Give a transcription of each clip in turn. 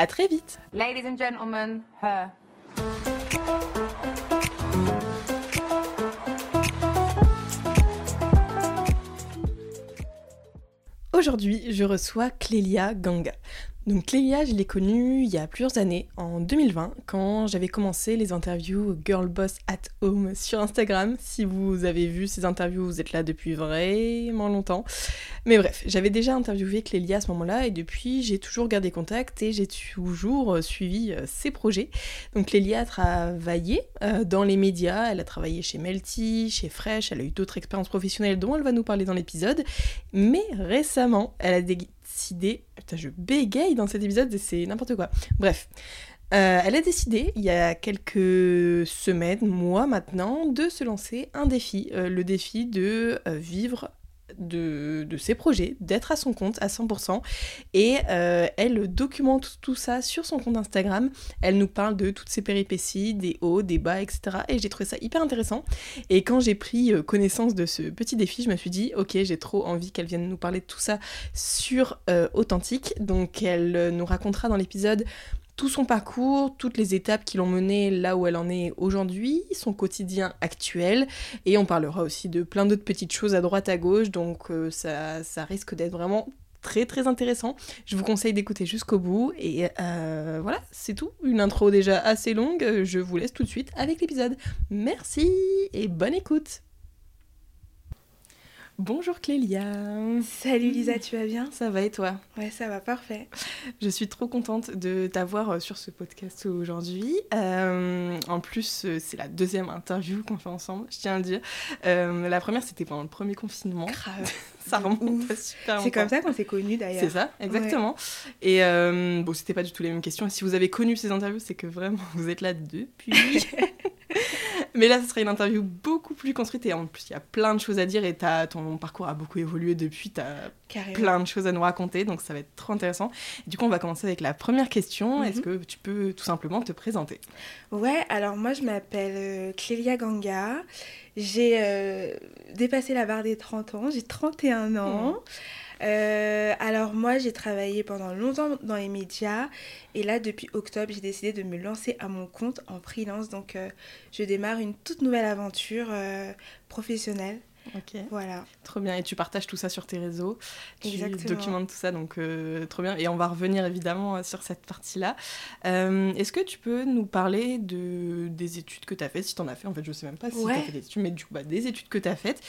À très vite. Ladies and gentlemen, her. Aujourd'hui, je reçois Clélia Ganga. Donc Clélia, je l'ai connue il y a plusieurs années, en 2020, quand j'avais commencé les interviews Girl Boss at Home sur Instagram. Si vous avez vu ces interviews, vous êtes là depuis vraiment longtemps. Mais bref, j'avais déjà interviewé Clélia à ce moment-là et depuis, j'ai toujours gardé contact et j'ai toujours euh, suivi euh, ses projets. Donc Clélia a travaillé euh, dans les médias, elle a travaillé chez Melty, chez Fresh, elle a eu d'autres expériences professionnelles dont elle va nous parler dans l'épisode. Mais récemment, elle a décidé. Putain, je bégaye dans cet épisode, c'est n'importe quoi. Bref. Euh, elle a décidé, il y a quelques semaines, mois maintenant, de se lancer un défi. Euh, le défi de euh, vivre de, ses projets, d'être à son compte à 100%. Et euh, elle documente tout ça sur son compte Instagram. Elle nous parle de toutes ses péripéties, des hauts, des bas, etc. Et j'ai trouvé ça hyper intéressant. Et quand j'ai pris euh, connaissance de ce petit défi, je me suis dit, ok, j'ai trop envie qu'elle vienne nous parler de tout ça sur euh, Authentique. Donc elle nous racontera dans l'épisode tout son parcours, toutes les étapes qui l'ont mené là où elle en est aujourd'hui, son quotidien actuel, et on parlera aussi de plein d'autres petites choses à droite à gauche, donc euh, ça, ça risque d'être vraiment très très intéressant. Je vous conseille d'écouter jusqu'au bout, et euh, voilà, c'est tout. Une intro déjà assez longue, je vous laisse tout de suite avec l'épisode. Merci et bonne écoute Bonjour Clélia. Salut Lisa, tu vas bien? Ça va et toi? Ouais, ça va, parfait. Je suis trop contente de t'avoir euh, sur ce podcast aujourd'hui. Euh, en plus, euh, c'est la deuxième interview qu'on fait ensemble, je tiens à le dire. la première, c'était pendant le premier confinement. Grave. ça remonte super C'est comme ça qu'on s'est connus d'ailleurs. C'est ça, exactement. Et bon, c'était pas du tout les mêmes questions. Et si vous avez connu ces interviews, c'est que vraiment vous êtes là depuis. Mais là, ce serait une interview beaucoup plus construite et en plus, il y a plein de choses à dire et as, ton parcours a beaucoup évolué depuis. Tu as plein de choses à nous raconter, donc ça va être trop intéressant. du coup, on va commencer avec la première question. Est-ce mhm. que tu peux tout simplement te présenter? Ouais, alors moi, je m'appelle euh, Clélia Ganga. J'ai euh, dépassé la barre des 30 ans. J'ai 31 ans. Mhm. Euh, alors moi, j'ai travaillé pendant longtemps dans les médias et là, depuis octobre, j'ai décidé de me lancer à mon compte en freelance. Donc, euh, je démarre une toute nouvelle aventure euh, professionnelle Ok. Voilà. Trop bien. Et tu partages tout ça sur tes réseaux. Tu documentes tout ça, donc euh, trop bien. Et on va revenir évidemment euh, sur cette partie-là. Euh, est-ce que tu peux nous parler de, des études que tu as faites, si tu en as fait En fait, je sais même pas si tu as fait des études, mais du coup, bah, des études que tu as faites.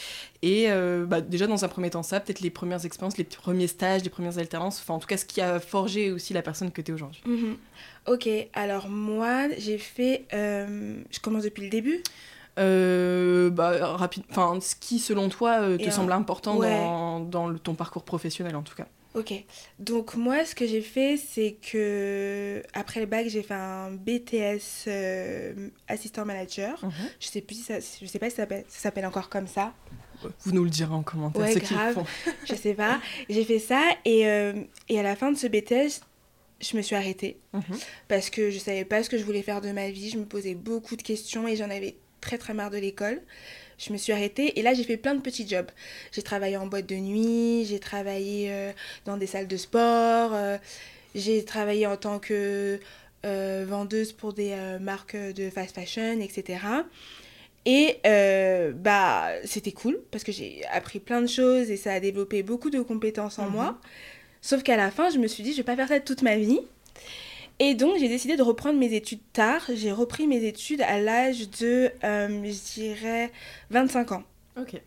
Et bah, déjà, dans un premier temps, ça, peut-être les premières expériences, les premiers stages, les premières alternances, enfin, en tout cas, ce qui a forgé aussi la personne que tu es aujourd'hui. Mhm. Ok, alors moi, j'ai fait. je commence depuis le début euh, bah, rapide, enfin, ce qui, selon toi, euh, te semble important dans, dans le, ton parcours professionnel, en tout cas Ok. Donc, moi, ce que j'ai fait, c'est que, après le bac, j'ai fait un BTS euh, assistant manager. Mhm. Je sais plus si ça, je sais pas si ça s'appelle encore comme ça. Vous nous le direz en commentaire. Ouais, grave. je sais pas. J'ai fait ça et, et à la fin de ce BTS, je me suis arrêtée Mhm. parce que je savais pas ce que je voulais faire de ma vie. Je me posais beaucoup de questions et j'en avais très très marre de l'école. Je me suis arrêtée et là j'ai fait plein de petits jobs. J'ai travaillé en boîte de nuit, j'ai travaillé euh, dans des salles de sport, euh, j'ai travaillé en tant que euh, vendeuse pour des marques de fast fashion, etc. Et bah c'était cool parce que j'ai appris plein de choses et ça a développé beaucoup de compétences en Mhm. moi. Sauf qu'à la fin, je me suis dit, je vais pas faire ça toute ma vie. Et donc, j'ai décidé de reprendre mes études tard. J'ai repris mes études à l'âge de, euh, je dirais, 25 ans. Ok.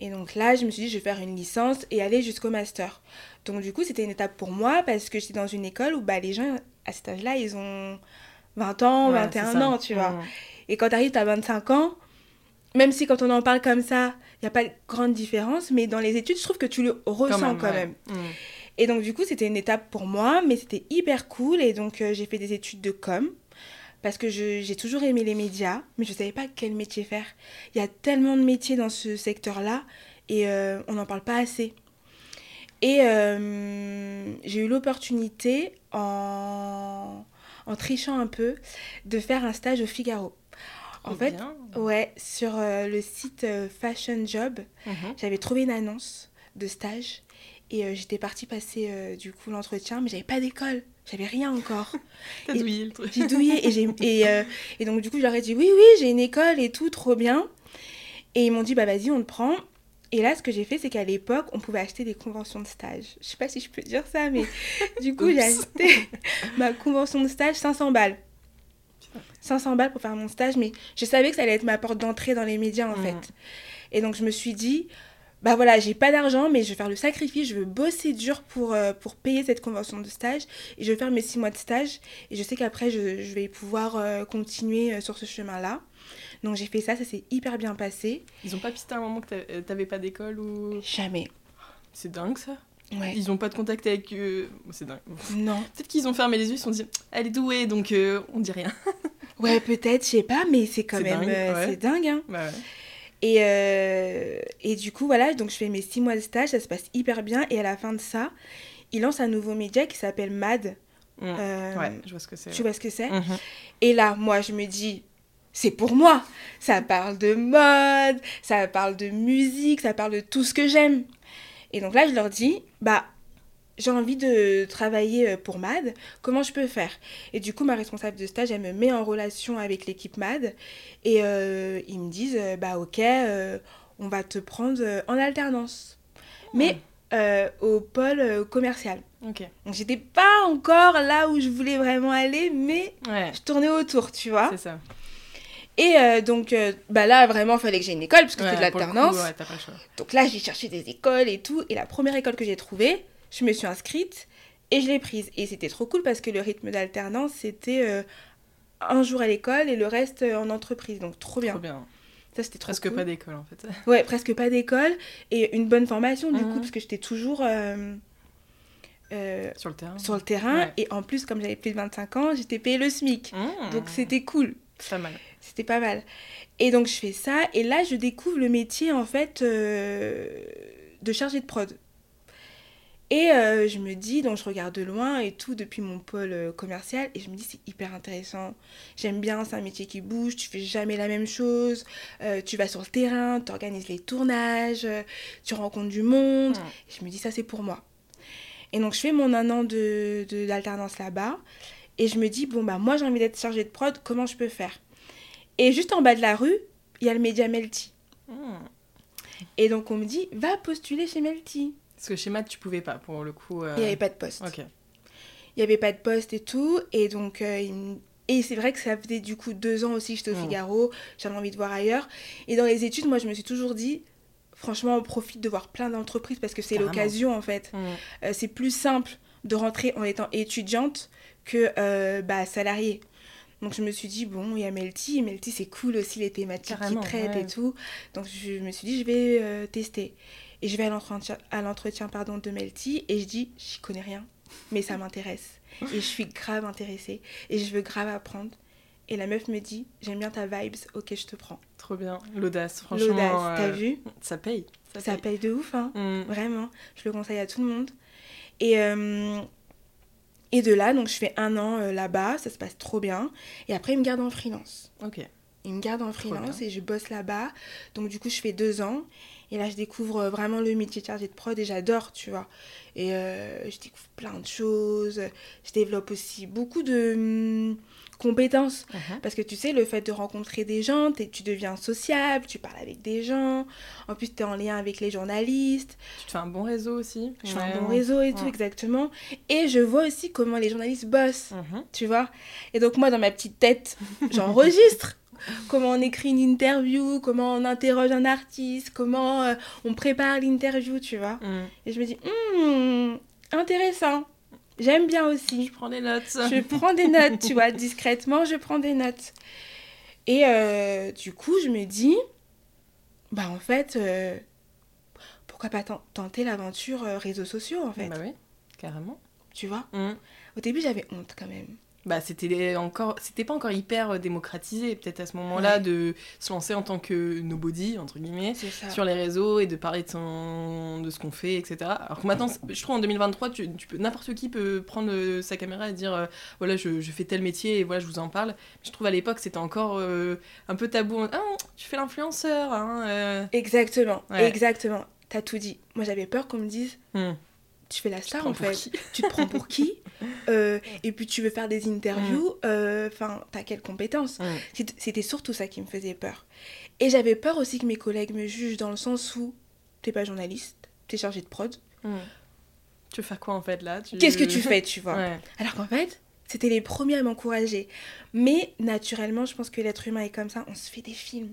Et donc là, je me suis dit, je vais faire une licence et aller jusqu'au master. Donc du coup, c'était une étape pour moi parce que j'étais dans une école où bah, les gens, à cet âge-là, ils ont 20 ans, Ouais, 21 c'est ça. ans, tu vois. Et quand tu arrives à 25 ans, même si quand on en parle comme ça, il n'y a pas de grande différence, mais dans les études, je trouve que tu le ressens quand même. ouais. Mhm. Et donc, du coup, c'était une étape pour moi, mais c'était hyper cool. Et donc, euh, j'ai fait des études de com. Parce que j'ai toujours aimé les médias, mais je ne savais pas quel métier faire. Il y a tellement de métiers dans ce secteur-là, et euh, on n'en parle pas assez. Et euh, j'ai eu l'opportunité, en... en trichant un peu, de faire un stage au Figaro. En fait, bien. ouais, sur euh, le site Fashion Job, Mhm. j'avais trouvé une annonce de stage et euh, j'étais partie passer euh, du coup l'entretien, mais j'avais pas d'école, j'avais rien encore. T'as douillé le truc. J'ai douillé et, j'ai, et, euh, et donc du coup je leur ai dit oui, oui, j'ai une école et tout, trop bien. Et ils m'ont dit bah vas-y, on te prend. Et là, ce que j'ai fait, c'est qu'à l'époque, on pouvait acheter des conventions de stage. Je sais pas si je peux dire ça, mais du coup, j'ai acheté ma convention de stage 500 balles. 500 balles pour faire mon stage, mais je savais que ça allait être ma porte d'entrée dans les médias en fait. Et donc je me suis dit, bah voilà, j'ai pas d'argent, mais je vais faire le sacrifice, je veux bosser dur pour, euh, pour payer cette convention de stage, et je vais faire mes six mois de stage, et je sais qu'après je, je vais pouvoir euh, continuer euh, sur ce chemin-là. Donc j'ai fait ça, ça s'est hyper bien passé. Ils ont pas pisté à un moment que t'a- t'avais pas d'école ou? Jamais. C'est dingue ça. Ouais. Ils ont pas de contact avec eux. C'est dingue. Non. Peut-être qu'ils ont fermé les yeux, ils se sont dit, elle est douée, donc on dit rien. Ouais, peut-être, je sais pas, mais c'est quand même dingue, ouais. c'est dingue. Hein. Bah ouais. Et, euh, et du coup, voilà, donc je fais mes six mois de stage, ça se passe hyper bien. Et à la fin de ça, il lance un nouveau média qui s'appelle MAD. Mm. Euh, Ouais, je vois ce que c'est. Tu vois ce que c'est Mhm. Et là, moi, je me dis, c'est pour moi. Ça parle de mode, ça parle de musique, ça parle de tout ce que j'aime. Et donc là, je leur dis, bah, j'ai envie de travailler euh, pour MAD, comment je peux faire? Et du coup, ma responsable de stage, elle me met en relation avec l'équipe MAD et euh, ils me disent, euh, bah ok, euh, on va te prendre en alternance. Mais euh, au pôle commercial. Ok. Donc j'étais pas encore là où je voulais vraiment aller, mais Ouais, je tournais autour, tu vois. c'est ça. Et euh, donc, euh, bah là, vraiment, il fallait que j'ai une école, parce que Ouais, c'était de l'alternance. Ouais. Donc là, j'ai cherché des écoles et tout. Et la première école que j'ai trouvée, je me suis inscrite et je l'ai prise. Et c'était trop cool parce que le rythme d'alternance, c'était euh, un jour à l'école et le reste euh, en entreprise. Donc trop bien. Trop bien. Ça, c'était trop Presque cool. pas d'école en fait. Ouais, presque pas d'école et une bonne formation du Mhm. coup, parce que j'étais toujours euh, euh, Sur le terrain. sur le terrain. Ouais. Et en plus, comme j'avais plus de 25 ans, j'étais payée le SMIC. Mmh. Donc c'était cool. Pas mal. C'était pas mal. Et donc je fais ça, et là je découvre le métier en fait euh, de chargé de prod. Et euh, je me dis, donc je regarde de loin et tout depuis mon pôle euh, commercial, et je me dis c'est hyper intéressant. J'aime bien, c'est un métier qui bouge, tu fais jamais la même chose, euh, tu vas sur le terrain, tu organises les tournages, tu rencontres du monde. Et je me dis ça c'est pour moi. Et donc je fais mon un an de de- d'alternance là-bas, et je me dis bon bah moi j'ai envie d'être chargée de prod, comment je peux faire? Et juste en bas de la rue, il y a le média Melty. Mmh. Et donc on me dit, va postuler chez Melty. Parce que chez Matt, tu pouvais pas pour le coup. euh, Il n'y avait pas de poste. Ok. Il n'y avait pas de poste et tout. Et donc, euh, il et c'est vrai que ça faisait du coup deux ans aussi que j'étais au Mm. Figaro. J'avais envie de voir ailleurs. Et dans les études, moi, je me suis toujours dit, franchement, on profite de voir plein d'entreprises parce que c'est l'occasion en fait. Mmh. Euh, c'est plus simple de rentrer en étant étudiante que bah, salariée. Donc je me suis dit, bon, il y a Melty, Melty c'est cool aussi les thématiques Carrément, qui traitent ouais. et tout. Donc je me suis dit, je vais euh, tester. Et je vais à l'entretien, pardon, de Melty et je dis, j'y connais rien, mais ça m'intéresse. et je suis grave intéressée et je veux grave apprendre. Et la meuf me dit, j'aime bien ta vibes, ok, je te prends. Trop bien. L'audace, franchement. L'audace, t'as euh, vu Ça paye. Ça paye de ouf, hein Mmh. Vraiment, je le conseille à tout le monde. Et, euh, Et de là, donc je fais un an euh, là-bas, ça se passe trop bien. Et après, ils me gardent en freelance. Ok. Ils me gardent en freelance et je bosse là-bas. Donc du coup, je fais deux ans. Et là, je découvre euh, vraiment le métier de chargé de prod et j'adore, tu vois. Et euh, je découvre plein de choses. Je développe aussi beaucoup de hum, compétences. Mhm. Parce que tu sais, le fait de rencontrer des gens, tu deviens sociable, tu parles avec des gens. En plus, tu es en lien avec les journalistes. Tu te fais un bon réseau aussi. Je fais Ouais. un bon réseau et tout, exactement. Et je vois aussi comment les journalistes bossent, Mhm. tu vois. Et donc, moi, dans ma petite tête, j'enregistre comment on écrit une interview, comment on interroge un artiste, comment euh, on prépare l'interview, tu vois. Mhm. Et je me dis, Hmm, intéressant. J'aime bien aussi. Je prends des notes. Je prends des notes, tu vois, discrètement, je prends des notes. Et euh, du coup, je me dis, bah en fait, euh, pourquoi pas ten- tenter l'aventure réseaux sociaux, en fait, Bah oui, carrément. tu vois? Mhm. Au début, j'avais honte quand même. Bah, c'était encore, c'était pas encore hyper euh, démocratisé, peut-être à ce moment-là, Ouais. de se lancer en tant que nobody, entre guillemets, sur les réseaux et de parler de, son... de ce qu'on fait, etc. Alors que maintenant, je trouve en 2023, tu, tu peux, n'importe qui peut prendre euh, sa caméra et dire euh, voilà, je, je fais tel métier et voilà, je vous en parle. Je trouve à l'époque, c'était encore euh, un peu tabou. Ah, tu fais l'influenceur, hein. euh. Exactement, Ouais. exactement. T'as tout dit. Moi, j'avais peur qu'on me dise, Hmm. Tu fais la star, en fait. Tu te prends pour qui? Euh, Et puis, tu veux faire des interviews. euh, Enfin, t'as quelles compétences Hmm. C'est- C'était surtout ça qui me faisait peur. Et j'avais peur aussi que mes collègues me jugent dans le sens où t'es pas journaliste, t'es chargé de prod. Tu veux faire quoi en fait là? Tu- Qu'est-ce que tu fais, tu vois? Ouais. Alors qu'en fait, c'était les premiers à m'encourager. Mais naturellement, je pense que l'être humain est comme ça, on se fait des films.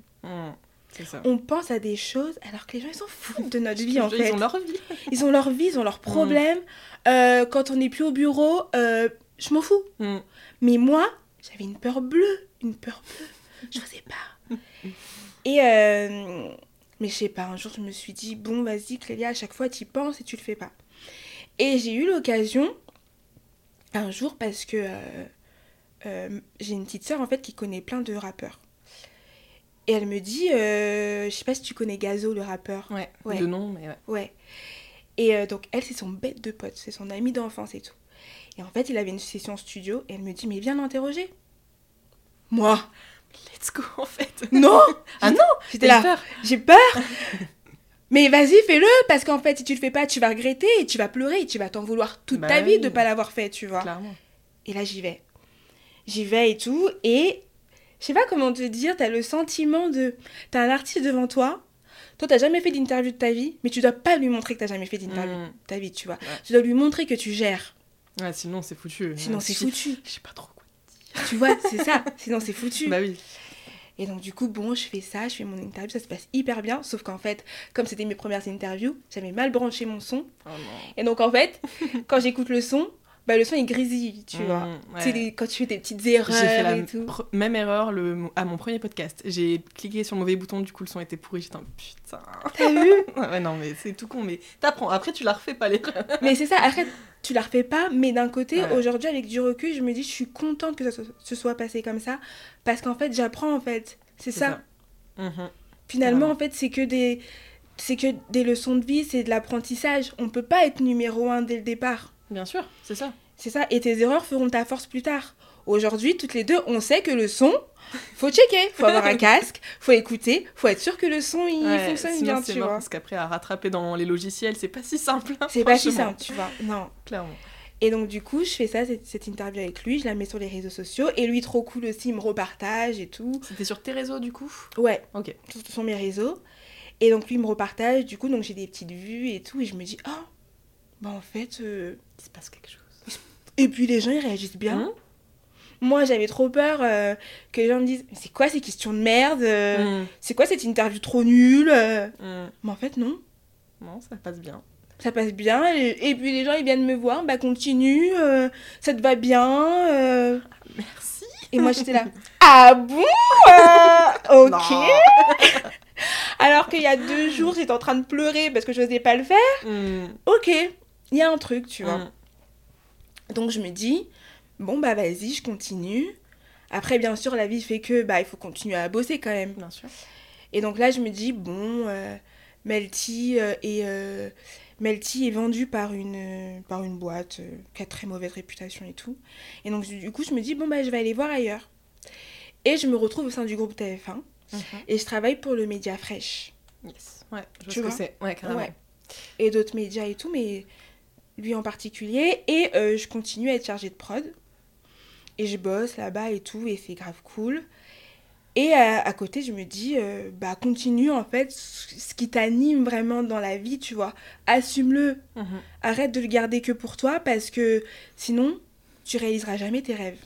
Ça. On pense à des choses alors que les gens, ils s'en foutent de notre vie, en Ils fait. ont leur vie. Ils ont leur vie, ils ont leurs problèmes. Euh, quand on n'est plus au bureau, euh, je m'en fous. Hmm. Mais moi, j'avais une peur bleue. Une peur bleue. Je n'osais pas. Et euh, mais je sais pas, un jour je me suis dit, bon vas-y Clélia, à chaque fois tu y penses et tu le fais pas. Et j'ai eu l'occasion, un jour, parce que j'ai une petite sœur en fait qui connaît plein de rappeurs. Et elle me dit, euh, je sais pas si tu connais Gazo, le rappeur. Ouais. Ouais. De nom, mais ouais. Ouais. Et euh, donc, elle, c'est son bête de pote, c'est son ami d'enfance et tout. Et en fait, il avait une session studio et elle me dit, mais viens l'interroger. Moi Let's go en fait. Non Ah non J'étais là, eu peur j'ai peur Mais vas-y, fais-le Parce qu'en fait, si tu le fais pas, tu vas regretter et tu vas pleurer et tu vas t'en vouloir toute Bah ta vie de pas l'avoir fait, tu vois. Clairement. Et là, j'y vais. J'y vais et tout. Et je sais pas comment te dire, t'as le sentiment de. T'as un artiste devant toi. Toi, t'as jamais fait d'interview de ta vie, mais tu dois pas lui montrer que t'as jamais fait d'interview Hmm. de ta vie, tu vois. Ouais. Tu dois lui montrer que tu gères. Ouais, sinon c'est foutu. Sinon, c'est foutu. Je sais pas trop quoi. Tu vois, c'est ça. Sinon, c'est foutu. Bah oui. Et donc, du coup, bon, je fais ça, je fais mon interview, ça se passe hyper bien. Sauf qu'en fait, comme c'était mes premières interviews, j'avais mal branché mon son. Oh non. Et donc, en fait, quand j'écoute le son, bah, le son il grésille, tu vois. Mmh, Tu sais, ouais. les- quand tu fais des petites J'ai erreurs fait la et tout. même erreur le, à mon premier podcast. J'ai cliqué sur le mauvais bouton, du coup le son était pourri. J'étais en putain. T'as vu Ouais, non, mais c'est tout con, mais t'apprends. Après, tu la refais pas l'erreur. Mais c'est ça, après, tu la refais pas, mais d'un côté, Ouais. aujourd'hui, avec du recul, je me dis, je suis contente que ça se- se soit passé comme ça, parce qu'en fait, j'apprends, en fait. C'est ça. Mhm. Finalement, en fait, c'est que des... C'est que des leçons de vie, c'est de l'apprentissage. On peut pas être numéro un dès le départ. Bien sûr, c'est ça. C'est ça, et tes erreurs feront ta force plus tard. Aujourd'hui, toutes les deux, on sait que le son, faut checker, faut avoir un casque, faut écouter, faut être sûr que le son il Ouais, fonctionne sinon, bien, c'est tu mort, vois. Parce qu'après, à rattraper dans les logiciels, c'est pas si simple. hein, C'est pas si simple, tu vois. Non. Clairement. Et donc, du coup, je fais ça, cette, cette interview avec lui, je la mets sur les réseaux sociaux, et lui, trop cool aussi, il me repartage et tout. C'était sur tes réseaux, du coup? Ouais, Ok. sur, sur mes réseaux. Et donc, lui, il me repartage, du coup, donc j'ai des petites vues et tout, et je me dis, oh, bah en fait. euh, Il se passe quelque chose. Et puis, les gens, ils réagissent bien. Hein Moi, j'avais trop peur euh, que les gens me disent, c'est quoi ces questions de merde euh, Mm. C'est quoi cette interview trop nulle euh Mm. Mais en fait, non. Non, ça passe bien. Ça passe bien. Et, et puis les gens, ils viennent me voir. Bah, continue. ça te va bien. euh. Merci. Et moi, j'étais là. Ah bon Ok. Alors qu'il y a deux jours, j'étais en train de pleurer parce que je n'osais pas le faire. Mm. Ok. Il y a un truc, tu vois. Mm. Donc, je me dis, bon, bah, vas-y, je continue. Après, bien sûr, la vie fait que, bah, il faut continuer à bosser quand même. Bien sûr. Et donc là, je me dis, bon, euh, Melty euh, est, euh, Melty est vendu par une, euh, par une boîte euh, qui a très mauvaise réputation et tout. Et donc, du coup, je me dis, bon, bah, je vais aller voir ailleurs. Et je me retrouve au sein du groupe TF1 et je travaille pour le média Fresh. Yes. Ouais, je Tu vois ce que c'est. Ouais, carrément. Ouais. Et d'autres médias et tout, mais lui en particulier. Et euh, je continue à être chargée de prod. Et je bosse là-bas et tout, et c'est grave cool. Et à, à côté, je me dis, euh, bah continue en fait ce qui t'anime vraiment dans la vie, tu vois. Assume-le. Mhm. Arrête de le garder que pour toi parce que sinon, tu réaliseras jamais tes rêves.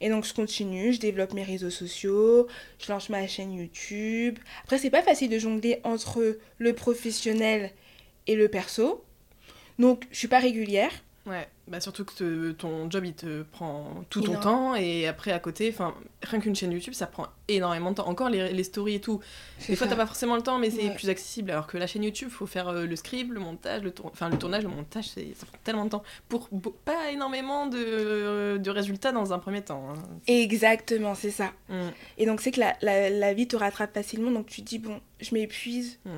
Et donc je continue, je développe mes réseaux sociaux, je lance ma chaîne YouTube. Après, c'est pas facile de jongler entre le professionnel et le perso. Donc, je suis pas régulière. Ouais, bah surtout que te- ton job il te prend tout ton Énorme. temps et après à côté, enfin rien qu'une chaîne YouTube ça prend énormément de temps. Encore les, les stories et tout, des fois t'as pas forcément le temps mais c'est Ouais. plus accessible alors que la chaîne YouTube faut faire euh, le script, le montage, le, tour... enfin, le tournage, le montage ça prend tellement de temps pour pas énormément de, de résultats dans un premier temps. hein. Exactement, c'est ça. Mm. Et donc, c'est que la, la, la vie te rattrape facilement. Donc, tu te dis, bon, je m'épuise. Mm.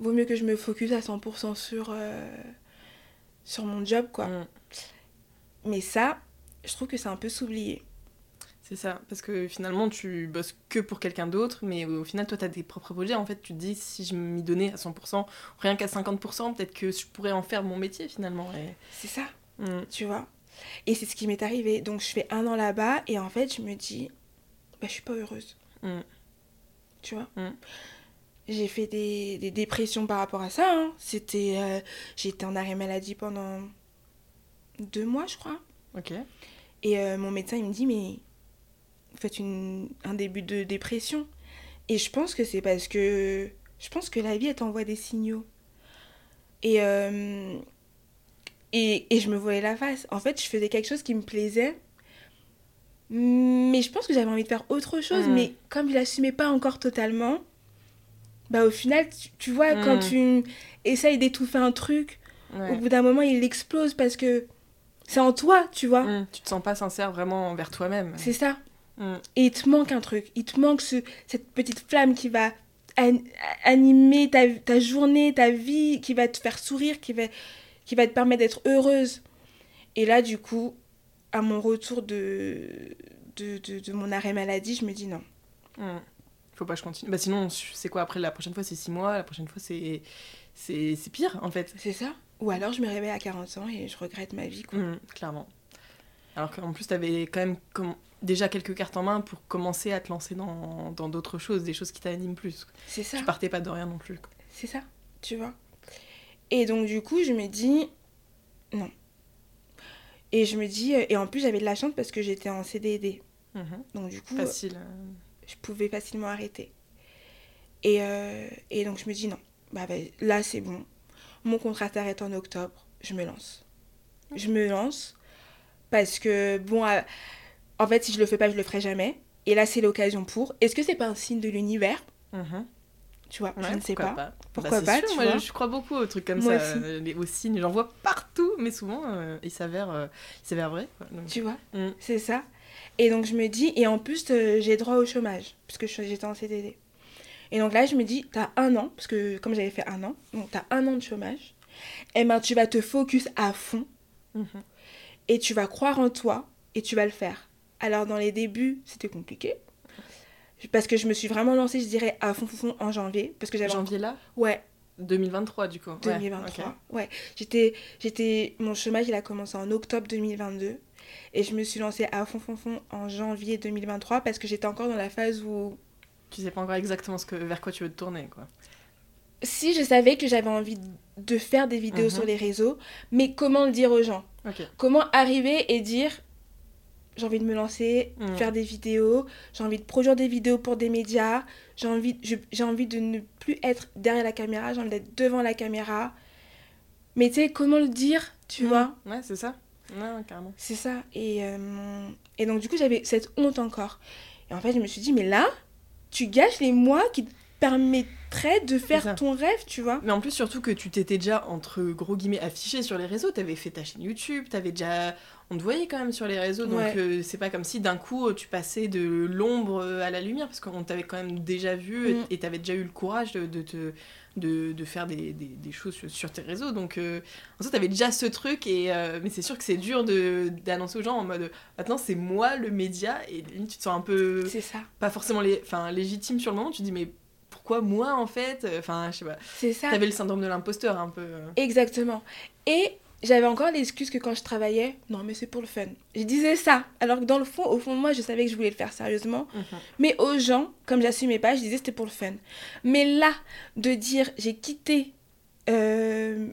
Vaut mieux que je me focus à 100% sur, euh, sur mon job, quoi. Mm. Mais ça, je trouve que c'est un peu s'oublier. C'est ça, parce que finalement tu bosses que pour quelqu'un d'autre, mais au final toi t'as tes propres projets. En fait, tu te dis si je m'y donnais à 100%, rien qu'à 50%, peut-être que je pourrais en faire mon métier finalement. Et... C'est ça. Mm. tu vois. Et c'est ce qui m'est arrivé. Donc je fais un an là-bas et en fait je me dis, bah je suis pas heureuse. Mm. Tu vois. Mm. J'ai fait des, des dépressions par rapport à ça. hein. C'était, euh, été en arrêt maladie pendant deux mois, je crois. Ok. Et euh, mon médecin il me dit, mais vous faites une, un début de dépression. Et je pense que c'est parce que je pense que la vie elle t'envoie des signaux. Et euh, et, et je me voyais la face. En fait, je faisais quelque chose qui me plaisait. Mais je pense que j'avais envie de faire autre chose. Mhm. Mais comme je l'assumais pas encore totalement, bah au final, tu, tu vois, quand Mhm. tu essayes d'étouffer un truc, Ouais. au bout d'un moment, il explose parce que c'est en toi, tu vois. Mm. Tu te sens pas sincère vraiment envers toi-même. C'est ça. Mm. Et il te manque un truc. Il te manque ce, cette petite flamme qui va an- animer ta, ta journée, ta vie, qui va te faire sourire, qui va, qui va te permettre d'être heureuse. Et là, du coup, à mon retour de, de, de, de mon arrêt maladie, je me dis non. Faut pas que je continue. Bah sinon, c'est quoi après La prochaine fois c'est 6 mois, la prochaine fois c'est c'est c'est pire en fait. C'est ça Ou alors je me réveille à 40 ans et je regrette ma vie. Quoi. Mm, clairement. Alors qu'en plus, t'avais quand même comme déjà quelques cartes en main pour commencer à te lancer dans dans d'autres choses, des choses qui t'animent plus. C'est ça Tu partais pas de rien non plus. C'est ça, tu vois. Et donc, du coup, je me dis non. Et je me dis, et en plus, j'avais de la chance parce que j'étais en CDD. Mhm. Donc, du coup, Facile. euh. Je pouvais facilement arrêter. Et, euh, et donc, je me dis non. Bah, bah, là, c'est bon. Mon contrat s'arrête en octobre. Je me lance. Je me lance parce que, bon, euh, en fait, si je le fais pas, je le ferai jamais. Et là, c'est l'occasion pour. Est-ce que c'est pas un signe de l'univers? Mhm. Tu vois, je ne sais pas. Bah, Pourquoi c'est pas, sûr, tu moi, vois. je crois beaucoup aux trucs comme Moi ça, aussi. euh, les, aux signes. J'en vois partout, mais souvent, euh, ils s'avèrent euh, quoi. Donc, Tu vois Mm. C'est ça. Et donc je me dis, et en plus euh, j'ai droit au chômage, puisque je- j'étais en CDD. Et donc là je me dis, t'as un an, parce que comme j'avais fait un an, donc t'as un an de chômage, et ben tu vas te focus à fond, Mhm. et tu vas croire en toi, et tu vas le faire. Alors dans les débuts, c'était compliqué. Parce que je me suis vraiment lancée, je dirais, à fond, fond, fond en janvier. Parce que j'avais... Janvier là? Ouais, 2023 du coup. Ouais, 2023. ok. Ouais, j'étais, j'étais, mon chômage il a commencé en octobre 2022 et je me suis lancée à fond fond fond en janvier 2023 parce que j'étais encore dans la phase où Tu sais pas encore exactement ce que, vers quoi tu veux te tourner quoi. si je savais que j'avais envie de faire des vidéos Mhm. sur les réseaux, mais comment le dire aux gens? Comment arriver et dire j'ai envie de me lancer, Mhm. faire des vidéos, j'ai envie de produire des vidéos pour des médias, j'ai envie, j'ai envie de ne plus être derrière la caméra, j'ai envie d'être devant la caméra. Mais tu sais, comment le dire, tu Mhm. vois? Ouais, c'est ça. Ouais, carrément. C'est ça. Et, euh, et donc, du coup, j'avais cette honte encore. Et en fait, je me suis dit, mais là, tu gâches les mois qui, permettrait de ça. faire ton rêve, tu vois. Mais en plus, surtout que tu t'étais déjà, entre gros guillemets, affiché sur les réseaux. T'avais fait ta chaîne YouTube, t'avais déjà. On te voyait quand même sur les réseaux, donc Ouais. euh, c'est pas comme si d'un coup euh, tu passais de l'ombre euh, à la lumière, parce qu'on t'avait quand même déjà vu et- Mm. et t'avais déjà eu le courage de, de, te- de, de faire des, des, des choses sur, tes réseaux. Donc euh, en fait, t'avais déjà ce truc, et, euh, mais c'est sûr que c'est dur d'annoncer aux gens en mode maintenant c'est moi le média, et tu te sens un peu C'est ça. pas forcément lé- légitime sur le moment, tu te dis mais pourquoi moi en fait? Enfin, je sais pas. C'est ça. T'avais le syndrome de l'imposteur un peu. Exactement. Et j'avais encore l'excuse que quand je travaillais, non mais c'est pour le fun. Je disais ça, alors que dans le fond, au fond de moi, je savais que je voulais le faire sérieusement. Mais aux gens, comme j'assumais pas, je disais c'était pour le fun. Mais là, de dire j'ai quitté euh,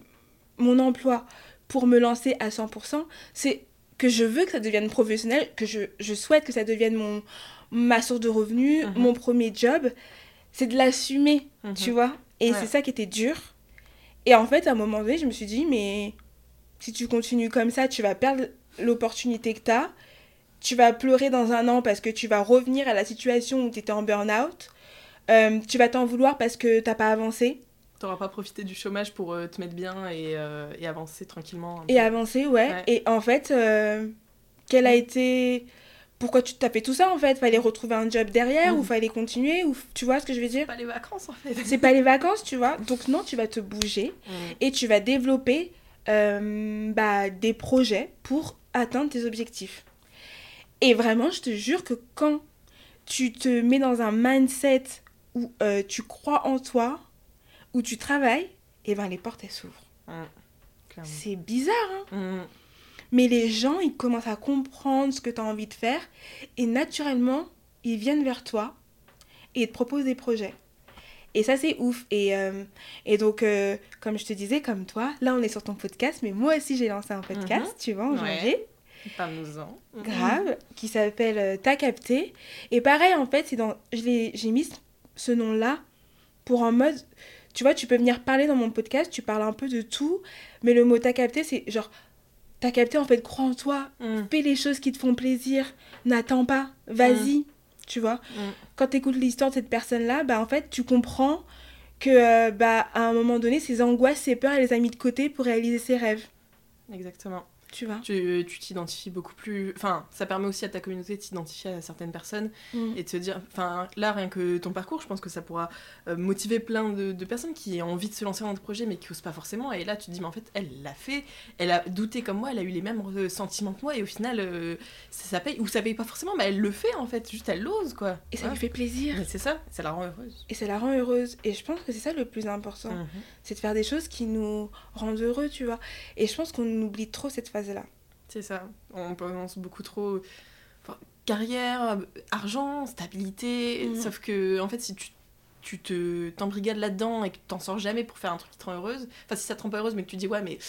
mon emploi pour me lancer à 100%, c'est que je veux que ça devienne professionnel, que je, je souhaite que ça devienne mon, ma source de revenus, Mhm. mon premier job. C'est de l'assumer, Mhm. tu vois. Et Ouais. c'est ça qui était dur. Et en fait, à un moment donné, je me suis dit, mais si tu continues comme ça, tu vas perdre l'opportunité que tu as. Tu vas pleurer dans un an parce que tu vas revenir à la situation où tu étais en burn-out. Euh, tu vas t'en vouloir parce que t'as pas avancé. T'auras pas profité du chômage pour euh, te mettre bien et, euh, et avancer tranquillement. Et avancer, ouais. Ouais. Et en fait, euh, quel a été. Pourquoi tu t'as fait tout ça en fait? Fallait retrouver un job derrière ou Mhm. fallait continuer ou Tu vois ce que je veux dire? Pas les vacances en fait. C'est pas les vacances, tu vois. Donc non, tu vas te bouger Mm. et tu vas développer euh, bah, des projets pour atteindre tes objectifs. Et vraiment, je te jure que quand tu te mets dans un mindset où euh, tu crois en toi, où tu travailles, et ben les portes elles s'ouvrent. Clairement. C'est bizarre, hein Mm. mais les gens, ils commencent à comprendre ce que tu as envie de faire et naturellement, ils viennent vers toi et ils te proposent des projets. Et ça, c'est ouf. Et, euh, et donc, euh, comme je te disais, comme toi, là, on est sur ton podcast, mais moi aussi, j'ai lancé un podcast, Mhm. tu vois, en Ouais. janvier, Parle-nous-en. Mm. grave, qui s'appelle euh, T'as capté. Et pareil, en fait, c'est dans, j'ai mis ce nom-là pour en mode, tu vois, tu peux venir parler dans mon podcast, tu parles un peu de tout, mais le mot T'as capté, c'est genre, T'as capté, en fait, crois en toi, Mm. fais les choses qui te font plaisir, n'attends pas, vas-y, tu vois. Mm. Quand tu écoutes l'histoire de cette personne-là, bah en fait, tu comprends que bah à un moment donné, ses angoisses, ses peurs, elle les a mis de côté pour réaliser ses rêves, Exactement. Tu vois. Tu tu t'identifies beaucoup plus. Enfin, ça permet aussi à ta communauté de s'identifier à certaines personnes Mm. et de se dire. Enfin, là, rien que ton parcours, je pense que ça pourra euh, motiver plein de, de personnes qui ont envie de se lancer dans des projets mais qui osent pas forcément. Et là, tu te dis, mais en fait, elle l'a fait, elle a douté comme moi, elle a eu les mêmes sentiments que moi et au final, euh, ça, ça paye. Ou ça paye pas forcément, mais elle le fait en fait, juste elle l'ose quoi. Et ça Ouais. lui fait plaisir. C'est ça, ça la rend heureuse. Et ça la rend heureuse. Et je pense que c'est ça le plus important. Mhm. C'est de faire des choses qui nous rendent heureux, tu vois. Et je pense qu'on oublie trop cette phase-là. C'est ça. On pense beaucoup trop enfin, carrière, argent, stabilité. Mhm. Sauf que, en fait, si tu, tu te t'embrigades là-dedans et que t'en sors jamais pour faire un truc qui te rend heureuse, enfin, si ça te rend pas heureuse, mais que tu dis, ouais, mais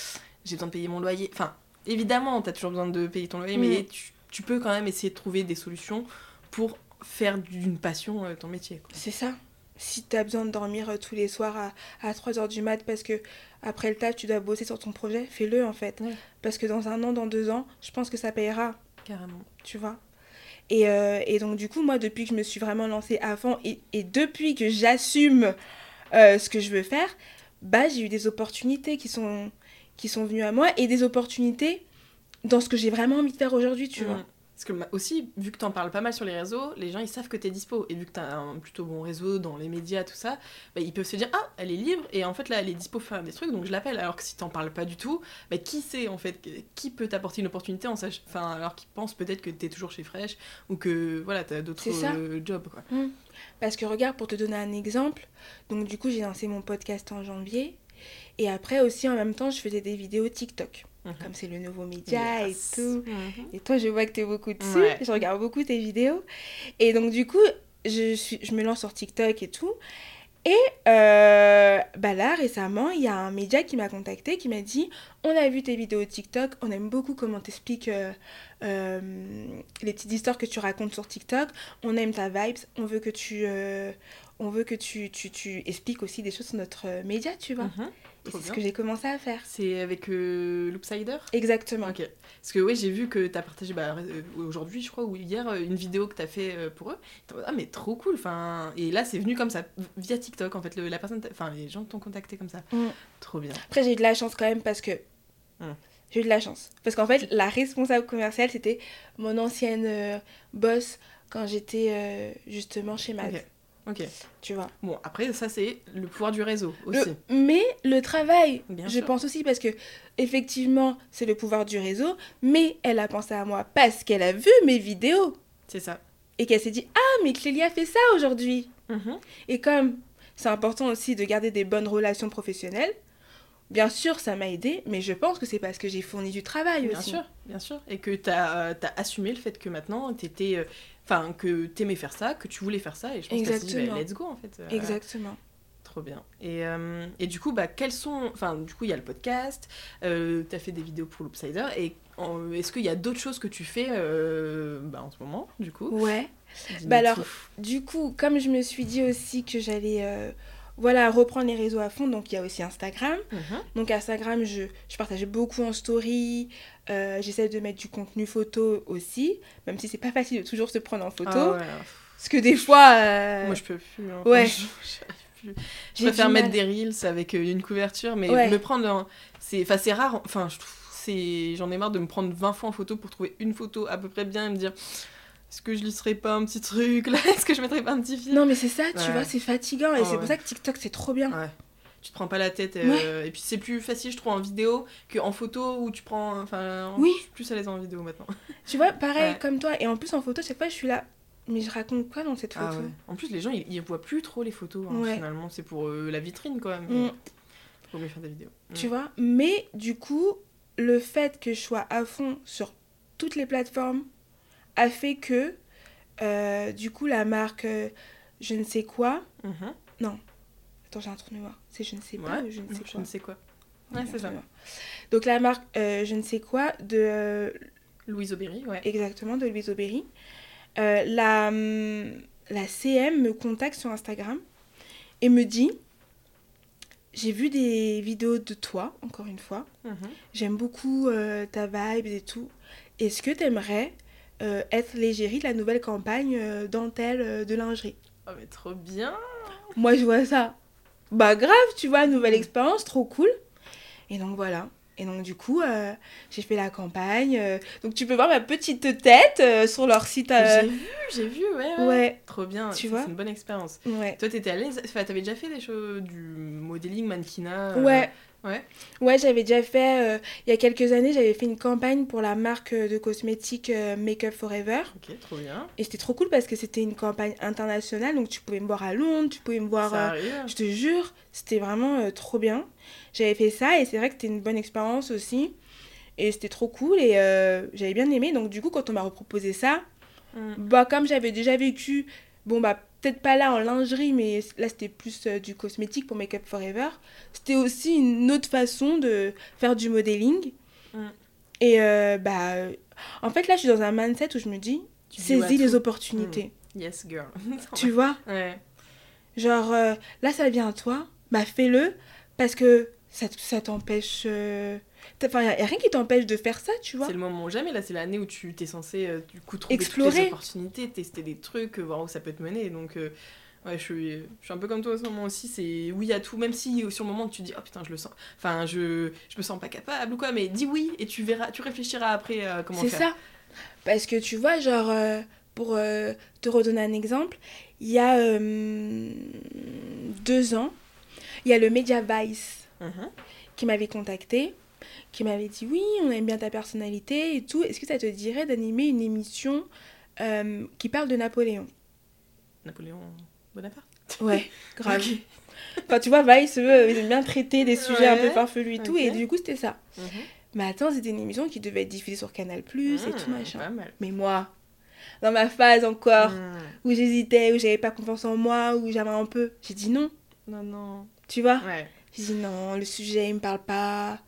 j'ai besoin de payer mon loyer. Enfin, évidemment, t'as toujours besoin de payer ton loyer, mais tu, tu peux quand même essayer de trouver des solutions pour faire d'une passion euh, ton métier. C'est ça. Si tu as besoin de dormir euh, tous les soirs à, à 3h du mat parce que après le taf, tu dois bosser sur ton projet, fais-le en fait. Ouais. Parce que dans un an, dans deux ans, je pense que ça payera, Carrément. tu vois? Et, euh, et donc, du coup, moi, depuis que je me suis vraiment lancée à fond et, et depuis que j'assume euh, ce que je veux faire, bah, j'ai eu des opportunités qui sont, qui sont venues à moi et des opportunités dans ce que j'ai vraiment envie de faire aujourd'hui, tu vois. Parce que aussi, vu que t'en parles pas mal sur les réseaux, les gens ils savent que t'es dispo. Et vu que t'as un plutôt bon réseau dans les médias, tout ça, bah, ils peuvent se dire Ah, elle est libre et en fait là elle est dispo pour faire des trucs donc je l'appelle. Alors que si t'en parles pas du tout, bah, qui sait en fait Qui peut t'apporter une opportunité en sach... enfin, alors qu'ils pensent peut-être que t'es toujours chez Fresh ou que voilà, t'as d'autres C'est ça. euh, jobs quoi. Parce que regarde, pour te donner un exemple, donc du coup j'ai lancé mon podcast en janvier. Et après aussi en même temps je faisais des vidéos TikTok. Mhm. Comme c'est le nouveau média Yes. et tout. Mhm. Et toi je vois que t'es beaucoup dessus. Ouais. Je regarde beaucoup tes vidéos. Et donc du coup je, suis, je me lance sur TikTok et tout. Et euh, bah là récemment il y a un média qui m'a contacté qui m'a dit on a vu tes vidéos TikTok, on aime beaucoup comment t'expliques euh, euh, les petites histoires que tu racontes sur TikTok, on aime ta vibes, on veut que tu... on veut que tu, tu, tu expliques aussi des choses sur notre euh, média, tu vois. Mhm. Et c'est ce que j'ai commencé à faire. C'est avec euh, Loopsider? Exactement. Ok. Parce que oui, j'ai vu que tu as partagé bah, euh, aujourd'hui, je crois, ou hier, euh, une vidéo que tu as fait pour eux. Ah, mais trop cool. Enfin, et là, c'est venu comme ça, via TikTok, en fait. Le- la personne, enfin, les gens t'ont contacté comme ça. Mm. Trop bien. Après, j'ai eu de la chance quand même parce que. Hmm. J'ai eu de la chance. Parce qu'en fait, la responsable commerciale, c'était mon ancienne euh, boss quand j'étais euh, justement chez Mad. Ok. Tu vois. Bon, après, ça, c'est le pouvoir du réseau Le- aussi. mais le travail, Bien je sûr. pense aussi parce que effectivement, c'est le pouvoir du réseau, mais elle a pensé à moi parce qu'elle a vu mes vidéos C'est ça. et qu'elle s'est dit "Ah, mais Clélia fait ça aujourd'hui." Mhm. Et comme c'est important aussi de garder des bonnes relations professionnelles, bien sûr, ça m'a aidé, mais je pense que c'est parce que j'ai fourni du travail Bien aussi. sûr, bien sûr. Et que tu as, assumé le fait que maintenant, t'étais, euh, enfin, que t'aimais faire ça, que tu voulais faire ça. Et je pense que dit, bah, let's go, en fait. Euh, Exactement. Trop bien. Et, euh, et du coup, bah, quels sont. Enfin, du coup, il y a le podcast, euh, tu as fait des vidéos pour Loopsider. Et est-ce qu'il y a d'autres choses que tu fais euh, bah, en ce moment, du coup? Ouais. Bah alors, tout. Du coup, comme je me suis dit aussi que j'allais voilà, reprendre les réseaux à fond, donc il y a aussi Instagram. Mhm. Donc Instagram, je, je partage beaucoup en story, euh, j'essaie de mettre du contenu photo aussi, même si c'est pas facile de toujours se prendre en photo. Ah ouais, Parce que des fois... euh, Moi, je peux plus. hein. ouais. Je, préfère mettre des reels avec euh, une couverture, mais Ouais. me prendre. en- C'est enfin, c'est rare. Enfin, je trouve. c'est J'en ai marre de me prendre 20 fois en photo pour trouver une photo à peu près bien et me dire est-ce que je lisserais pas un petit truc là? Est-ce que je mettrais pas un petit film? Non mais c'est ça, tu Ouais. vois, c'est fatigant et Oh, c'est ouais. pour ça que TikTok c'est trop bien. Ouais. Tu te prends pas la tête. euh, Et puis c'est plus facile, je trouve, en vidéo qu'en photo où tu prends. Enfin, Oui. je suis plus à l'aise en vidéo maintenant. Tu vois, pareil comme toi. Et en plus en photo, chaque fois je suis là, mais je raconte quoi dans cette photo? Ah ouais. En plus, les gens, ils, ils voient plus trop les photos, hein, finalement. C'est pour euh, la vitrine, quand même. Mm. Faut mieux faire des vidéos. Mm. Tu vois Mais du coup, le fait que je sois à fond sur toutes les plateformes a fait que, euh, du coup, la marque euh, je ne sais quoi. Mhm. Attends, j'ai un trou noir. C'est je ne sais Ouais. pas ou je ne sais quoi. ne sais quoi. Ouais, c'est ça. Donc, la marque euh, je ne sais quoi de. Louise Aubéry, ouais. exactement, de Louise Aubéry. La, hum, la CM me contacte sur Instagram et me dit J'ai vu des vidéos de toi, encore une fois. Mhm. J'aime beaucoup euh, ta vibe et tout. Est-ce que t'aimerais être l'égérie de la nouvelle campagne euh, dentelle euh, de lingerie Oh, mais trop bien Moi, je vois ça. Bah, grave, tu vois, nouvelle expérience, trop cool. Et donc, voilà. Et donc, du coup, euh, j'ai fait la campagne. euh, donc, tu peux voir ma petite tête euh, sur leur site. euh, J'ai vu, j'ai vu, ouais, ouais. Ouais, Trop bien, Tu vois? c'est une bonne expérience. ouais. Toi, t'étais à l'aise Enfin, t'avais déjà fait des choses du modeling, mannequinat euh, Ouais. Ouais. Ouais, j'avais déjà fait, euh, il y a quelques années, j'avais fait une campagne pour la marque euh, de cosmétiques euh, Make Up Forever. Ok, trop bien. Et c'était trop cool parce que c'était une campagne internationale, donc tu pouvais me voir à Londres, tu pouvais me voir... ça euh, je te jure, c'était vraiment euh, trop bien. J'avais fait ça et c'est vrai que c'était une bonne expérience aussi. Et c'était trop cool et j'avais bien aimé. Donc du coup, quand on m'a reproposé ça, Mm. bah comme j'avais déjà vécu, bon bah peut-être pas là en lingerie, mais là c'était plus euh, du cosmétique pour Make Up Forever. C'était aussi une autre façon de faire du modeling. Mm. Et euh, bah euh, en fait là je suis dans un mindset où je me dis, Tu saisis les tout. Mm. opportunités. Yes, girl. Tu vois Ouais. Genre, euh, là, ça vient à toi, bah fais-le, parce que ça t'empêche... Enfin, il n'y a, rien qui t'empêche de faire ça, tu vois. C'est le moment ou jamais, là, c'est l'année où tu t'es censé euh, du coup trouver toutes Explorer. les opportunités, tester des trucs, euh, voir où ça peut te mener. Donc, euh, ouais, je suis, je suis un peu comme toi en ce moment aussi. C'est oui à tout, même si sur le moment tu dis oh putain, je le sens. Enfin, je, je me sens pas capable ou quoi, mais dis oui et tu verras, tu réfléchiras après euh, comment C'est faire. ça. Parce que tu vois, genre, euh, pour te redonner un exemple, il y a deux ans, il y a le Media Vice Mhm. qui m'avait contacté, qui m'avait dit oui, on aime bien ta personnalité et tout. Est-ce que ça te dirait d'animer une émission euh, qui parle de Napoléon? Napoléon Bonaparte? Ouais, grave. Enfin, tu vois, Vice, ils aiment bien traiter des sujets un peu farfelus et tout, et du coup, c'était ça. Mhm. Mais attends, c'était une émission qui devait être diffusée sur Canal Plus et tout Mmh, machin. Pas mal. Mais moi, dans ma phase encore, Mmh. où j'hésitais, où j'avais pas confiance en moi, où j'avais un peu, j'ai dit non, Non, non. tu vois? Ouais. J'ai dit non, le sujet, il me parle pas.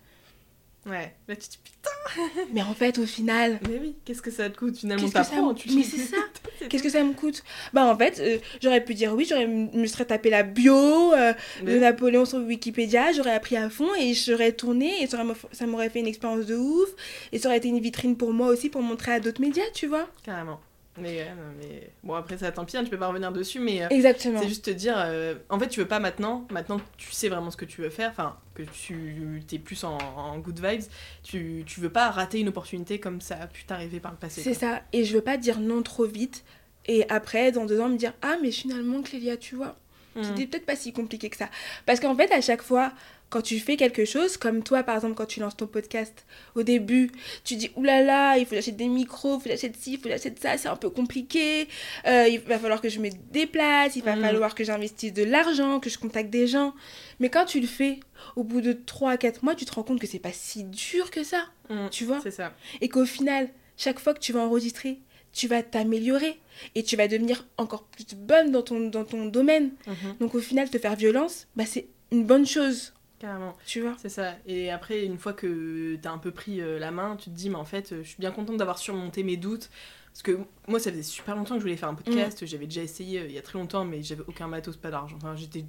Ouais. Là, tu te dis putain. Mais en fait, au final, Mais oui, qu'est-ce que ça te coûte finalement? Qu'est-ce que ça t'apprends, me- tu Mais c'est ça. qu'est-ce que ça me coûte? Bah, en fait, euh, j'aurais pu dire oui, j'aurais me serais tapé la bio euh, de Mais- Napoléon sur Wikipédia, j'aurais appris à fond et je serais tournée et ça ça m'aurait fait une expérience de ouf et ça aurait été une vitrine pour moi aussi pour montrer à d'autres médias, tu vois? Carrément. Mais, non, mais bon après ça tant pis, hein, tu peux pas revenir dessus, mais euh, Exactement. c'est juste te dire, euh, en fait tu veux pas maintenant, maintenant que tu sais vraiment ce que tu veux faire, enfin que tu t'es plus en, en good vibes, tu, tu veux pas rater une opportunité comme ça a pu t'arriver par le passé. C'est ça. Et je veux pas dire non trop vite. Et après, dans deux ans, me dire Ah, mais finalement, Clélia, tu vois, Mm. c'était peut-être pas si compliqué que ça. Parce qu'en fait, à chaque fois, quand tu fais quelque chose, comme toi, par exemple, quand tu lances ton podcast, au début, tu dis oulala, il faut j'achète des micros, il faut j'achète ci, il faut j'achète ça, c'est un peu compliqué. Euh, il va falloir que je me déplace, il va Mm. falloir que j'investisse de l'argent, que je contacte des gens. Mais quand tu le fais, au bout de 3 à 4 mois, tu te rends compte que c'est pas si dur que ça, Mm. tu vois C'est ça. et qu'au final, chaque fois que tu vas enregistrer, tu vas t'améliorer et tu vas devenir encore plus bonne dans ton, dans ton domaine. Mhm. Donc au final, te faire violence, bah, c'est une bonne chose, Carrément. tu vois. C'est ça. Et après, une fois que t'as un peu pris euh, la main, tu te dis, mais en fait, euh, je suis bien contente d'avoir surmonté mes doutes. Parce que moi, ça faisait super longtemps que je voulais faire un podcast. J'avais déjà essayé euh, il y a très longtemps, mais j'avais aucun matos, pas d'argent. Enfin, j'étais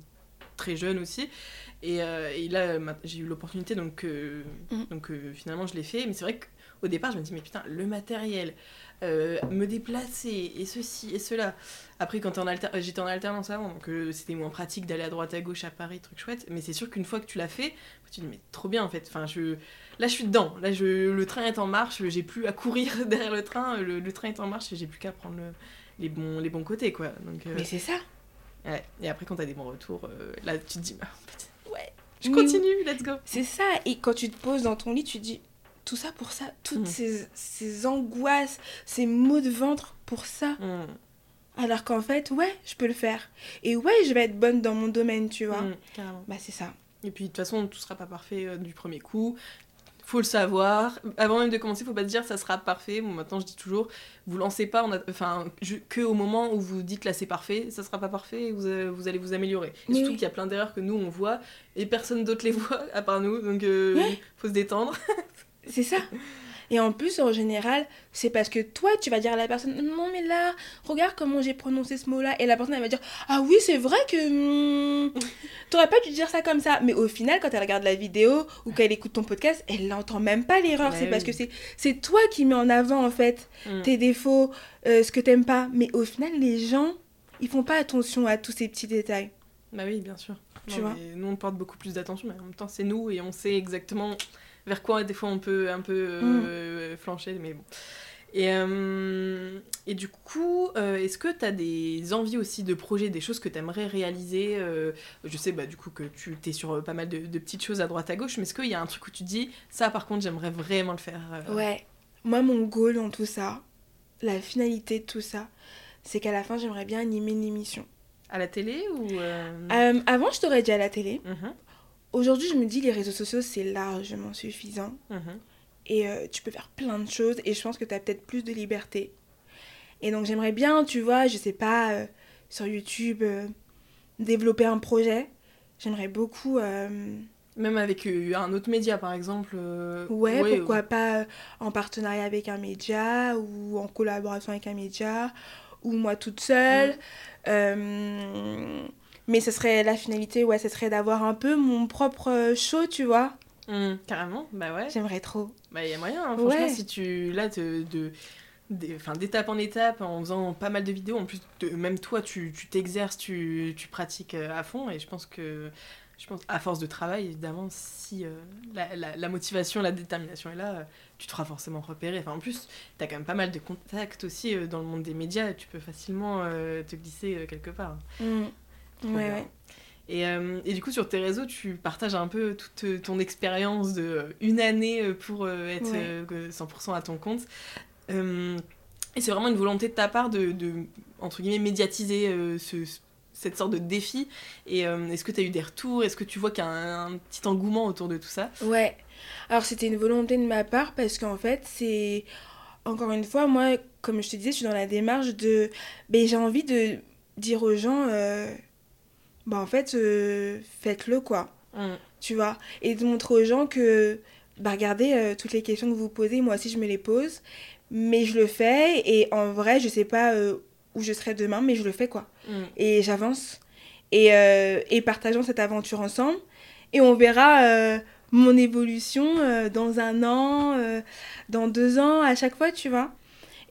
très jeune aussi. Et, euh, et là, j'ai eu l'opportunité, donc, euh, Mm. donc euh, finalement, je l'ai fait. Mais c'est vrai qu'au départ, je me dis, mais putain, le matériel, euh, me déplacer, et ceci, et cela. Après, quand t'es en alter... j'étais en alternance avant, donc euh, c'était moins pratique d'aller à droite à gauche à Paris, truc chouette. Mais c'est sûr qu'une fois que tu l'as fait, tu te dis, mais trop bien en fait. Enfin, je... Là, je suis dedans. Là, je... le train est en marche, j'ai plus à courir derrière le train. Le, le train est en marche et j'ai plus qu'à prendre le- les, bons... les bons côtés, quoi. Donc, euh, Mais c'est ça. ouais. Et après, quand t'as des bons retours, là, tu te dis, bah, fait, Ouais. je Mais- continue, let's go. C'est ça. Et quand tu te poses dans ton lit, tu te dis tout ça pour ça, toutes Mm. ces, ces angoisses, ces maux de ventre pour ça. Mm. Alors qu'en fait, ouais, je peux le faire. Et ouais, je vais être bonne dans mon domaine, tu vois. Mm. Bah c'est ça. Et puis de toute façon, tout sera pas parfait euh, du premier coup. Faut le savoir. Avant même de commencer, faut pas se dire ça sera parfait. Bon, maintenant je dis toujours, vous lancez pas, on a... enfin, je- que au moment où vous dites là c'est parfait, ça sera pas parfait et vous, euh, vous allez vous améliorer. Et surtout qu'il y a plein d'erreurs que nous on voit et personne d'autre les voit à part nous, donc euh, faut se détendre. C'est ça. Et en plus, en général, c'est parce que toi, tu vas dire à la personne Non, mais là, regarde comment j'ai prononcé ce mot-là. Et la personne, elle va dire Ah oui, c'est vrai que. hmm, T'aurais pas dû dire ça comme ça. Mais au final, quand elle regarde la vidéo ou qu'elle écoute ton podcast, elle n'entend même pas l'erreur. Ouais, c'est parce que c'est toi qui mets en avant, en fait, Mm. tes défauts, euh, ce que t'aimes pas. Mais au final, les gens, ils font pas attention à tous ces petits détails. Bah oui, bien sûr. Tu Non, vois. Nous on porte beaucoup plus d'attention, mais en même temps c'est nous et on sait exactement vers quoi des fois on peut un peu Mm. euh, flancher, mais bon. Et, euh, et du coup, euh, est-ce que tu as des envies aussi de projets, des choses que tu aimerais réaliser Je sais bah, du coup que tu es sur pas mal de, de petites choses à droite à gauche, mais est-ce qu'il y a un truc où tu te dis, ça par contre j'aimerais vraiment le faire Ouais. Moi, mon goal dans tout ça, la finalité de tout ça, c'est qu'à la fin, j'aimerais bien animer une émission. À la télé ou... euh, Euh, avant, je t'aurais dit à la télé. mhm, Aujourd'hui, je me dis les réseaux sociaux, c'est largement suffisant. mhm. Et euh, tu peux faire plein de choses. Et je pense que tu as peut-être plus de liberté. Et donc, j'aimerais bien, tu vois, je sais pas, euh, sur YouTube, euh, développer un projet. J'aimerais beaucoup. Même avec un autre média par exemple. ouais, ouais, pourquoi pas en partenariat avec un média ou en collaboration avec un média ou moi toute seule. Euh, mais ce serait la finalité, ouais, ce serait d'avoir un peu mon propre euh, show, tu vois. Mm, carrément, bah ouais. J'aimerais trop. Bah, il y a moyen, hein, franchement, Ouais. si tu. Là, de. de d'étape en étape, en faisant pas mal de vidéos, en plus, de, même toi, tu t'exerces, tu, tu pratiques euh, à fond, et je pense que. Je pense, à force de travail, évidemment, si euh, la, la- la motivation, la détermination est là, tu te feras forcément repérer. Enfin, en plus, tu as quand même pas mal de contacts aussi euh, dans le monde des médias, tu peux facilement euh, te glisser quelque part. Mm. Ouais, ouais. Et, euh, et du coup, sur tes réseaux, tu partages un peu toute euh, ton expérience de euh, une année pour être Ouais. euh, que 100% à ton compte. Euh, et c'est vraiment une volonté de ta part de, de entre guillemets, médiatiser euh, ce- ce- cette sorte de défi. Et est-ce que tu as eu des retours? Est-ce que tu vois qu'il y a un, un petit engouement autour de tout ça? Ouais. Alors, c'était une volonté de ma part parce qu'en fait, c'est. Encore une fois, moi, comme je te disais, je suis dans la démarche de. Ben, j'ai envie de dire aux gens. Ben, en fait, euh, faites-le, quoi. Mm. tu vois, et de montrer aux gens que bah regardez euh, toutes les questions que vous posez, moi aussi je me les pose, mais je le fais et en vrai je sais pas euh, où je serai demain, mais je le fais quoi. Mm. Et j'avance et, et partageons cette aventure ensemble et on verra mon évolution dans un an, dans deux ans, à chaque fois, tu vois.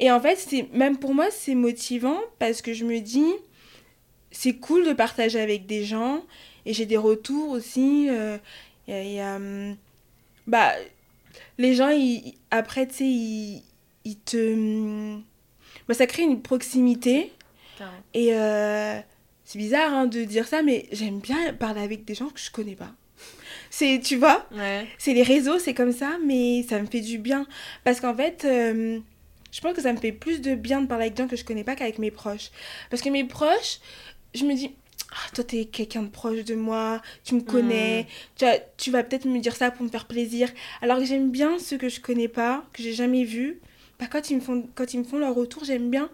Et en fait, c'est même pour moi, c'est motivant parce que je me dis, c'est cool de partager avec des gens et j'ai des retours aussi. euh, y a, hum, bah, les gens, ils- après, tu sais, ils, ils te. bah, ça crée une proximité. Et euh, c'est bizarre hein, de dire ça, mais j'aime bien parler avec des gens que je connais pas. C'est, tu vois, Ouais. c'est les réseaux, c'est comme ça, mais ça me fait du bien. Parce qu'en fait, euh, je pense que ça me fait plus de bien de parler avec des gens que je connais pas qu'avec mes proches. Parce que mes proches, je me dis, ah, toi, t'es quelqu'un de proche de moi, tu me connais, tu, vas- tu vas peut-être me dire ça pour me faire plaisir. Alors que j'aime bien ceux que je connais pas, que j'ai jamais vus. Bah, quand, ils me font, quand ils me font leur retour, j'aime bien.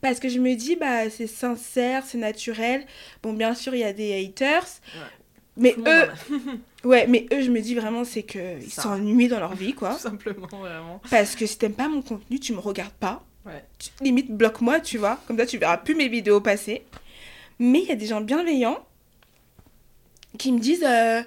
Parce que je me dis, bah, c'est sincère, c'est naturel. Bon, bien sûr, il y a des haters. Mais eux. Ouais, mais eux, je me dis vraiment, c'est que ils Ça. s'ennuient dans leur vie, quoi. Tout simplement, vraiment. Parce que si t'aimes pas mon contenu, tu me regardes pas. Ouais. Tu- limite, bloque-moi, tu vois. Comme ça, tu verras plus mes vidéos passer. Mais il y a des gens bienveillants qui me disent euh,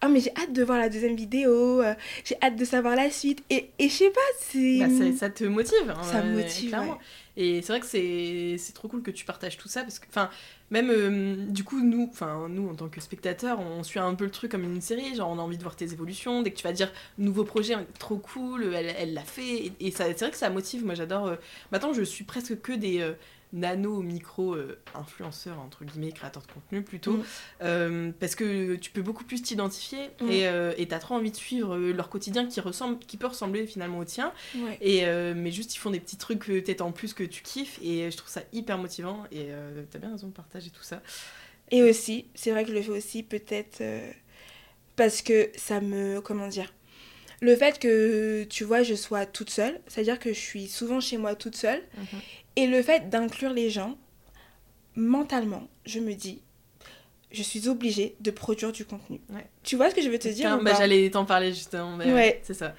Ah, mais j'ai hâte de voir la deuxième vidéo, euh, j'ai hâte de savoir la suite. Et, et je sais pas, c'est. Bah, ça, ça te motive. hein, Ça me ouais, motive, clairement. ouais. Et c'est vrai que c'est trop cool que tu partages tout ça parce que, enfin, même euh, du coup, nous, enfin, nous en tant que spectateurs, on suit un peu le truc comme une série. Genre, on a envie de voir tes évolutions. Dès que tu vas dire nouveau projet, trop cool, elle elle l'a fait. Et, et c'est vrai que ça motive. Moi, j'adore. euh, Maintenant, je suis presque que des euh, nano, micro euh, influenceurs entre guillemets, créateurs de contenu plutôt, Mm. Euh, parce que tu peux beaucoup plus t'identifier Mm. et euh, et t'as trop envie de suivre euh, leur quotidien qui ressemble, qui peut ressembler finalement au tien. Ouais. Et mais juste ils font des petits trucs peut-être en plus que tu kiffes et je trouve ça hyper motivant et euh, t'as bien raison de partager tout ça. Et aussi, c'est vrai que je le fais aussi peut-être parce que ça me. Comment dire Le fait que, tu vois, je sois toute seule, c'est-à-dire que je suis souvent chez moi toute seule, et le fait d'inclure les gens, mentalement, je me dis, je suis obligée de produire du contenu. Ouais. Tu vois ce que je veux te dire bah, J'allais t'en parler justement. mais, Ouais. C'est ça.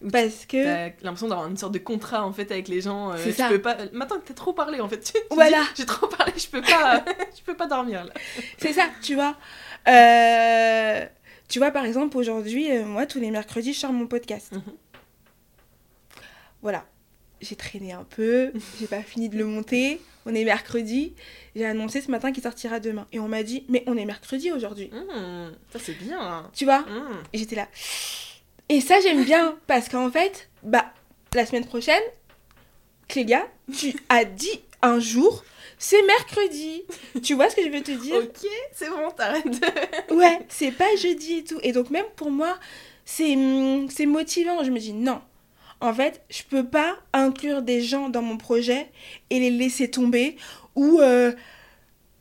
Où Parce que. T'as l'impression d'avoir une sorte de contrat en fait avec les gens. euh, C'est ça. peux pas. Maintenant que t'as trop parlé en fait. Voilà. J'ai trop parlé, je peux pas. je peux pas dormir là. C'est ça, tu vois. Euh, Tu vois, par exemple, aujourd'hui, euh, moi, tous les mercredis, je sors mon podcast. Mhm. Voilà. J'ai traîné un peu, j'ai pas fini de le monter. On est mercredi. J'ai annoncé ce matin qu'il sortira demain. Et on m'a dit, mais on est mercredi aujourd'hui. Mmh, ça c'est bien. Tu vois Mmh. Et j'étais là. Et ça, j'aime bien. Parce qu'en fait, bah, la semaine prochaine, Clélia, tu as dit un jour, c'est mercredi. tu vois ce que je veux te dire? Ok, c'est bon, t'arrêtes. Ouais, c'est pas jeudi et tout. Et donc même pour moi, c'est c'est motivant. Je me dis non. En fait, je peux pas inclure des gens dans mon projet et les laisser tomber ou euh,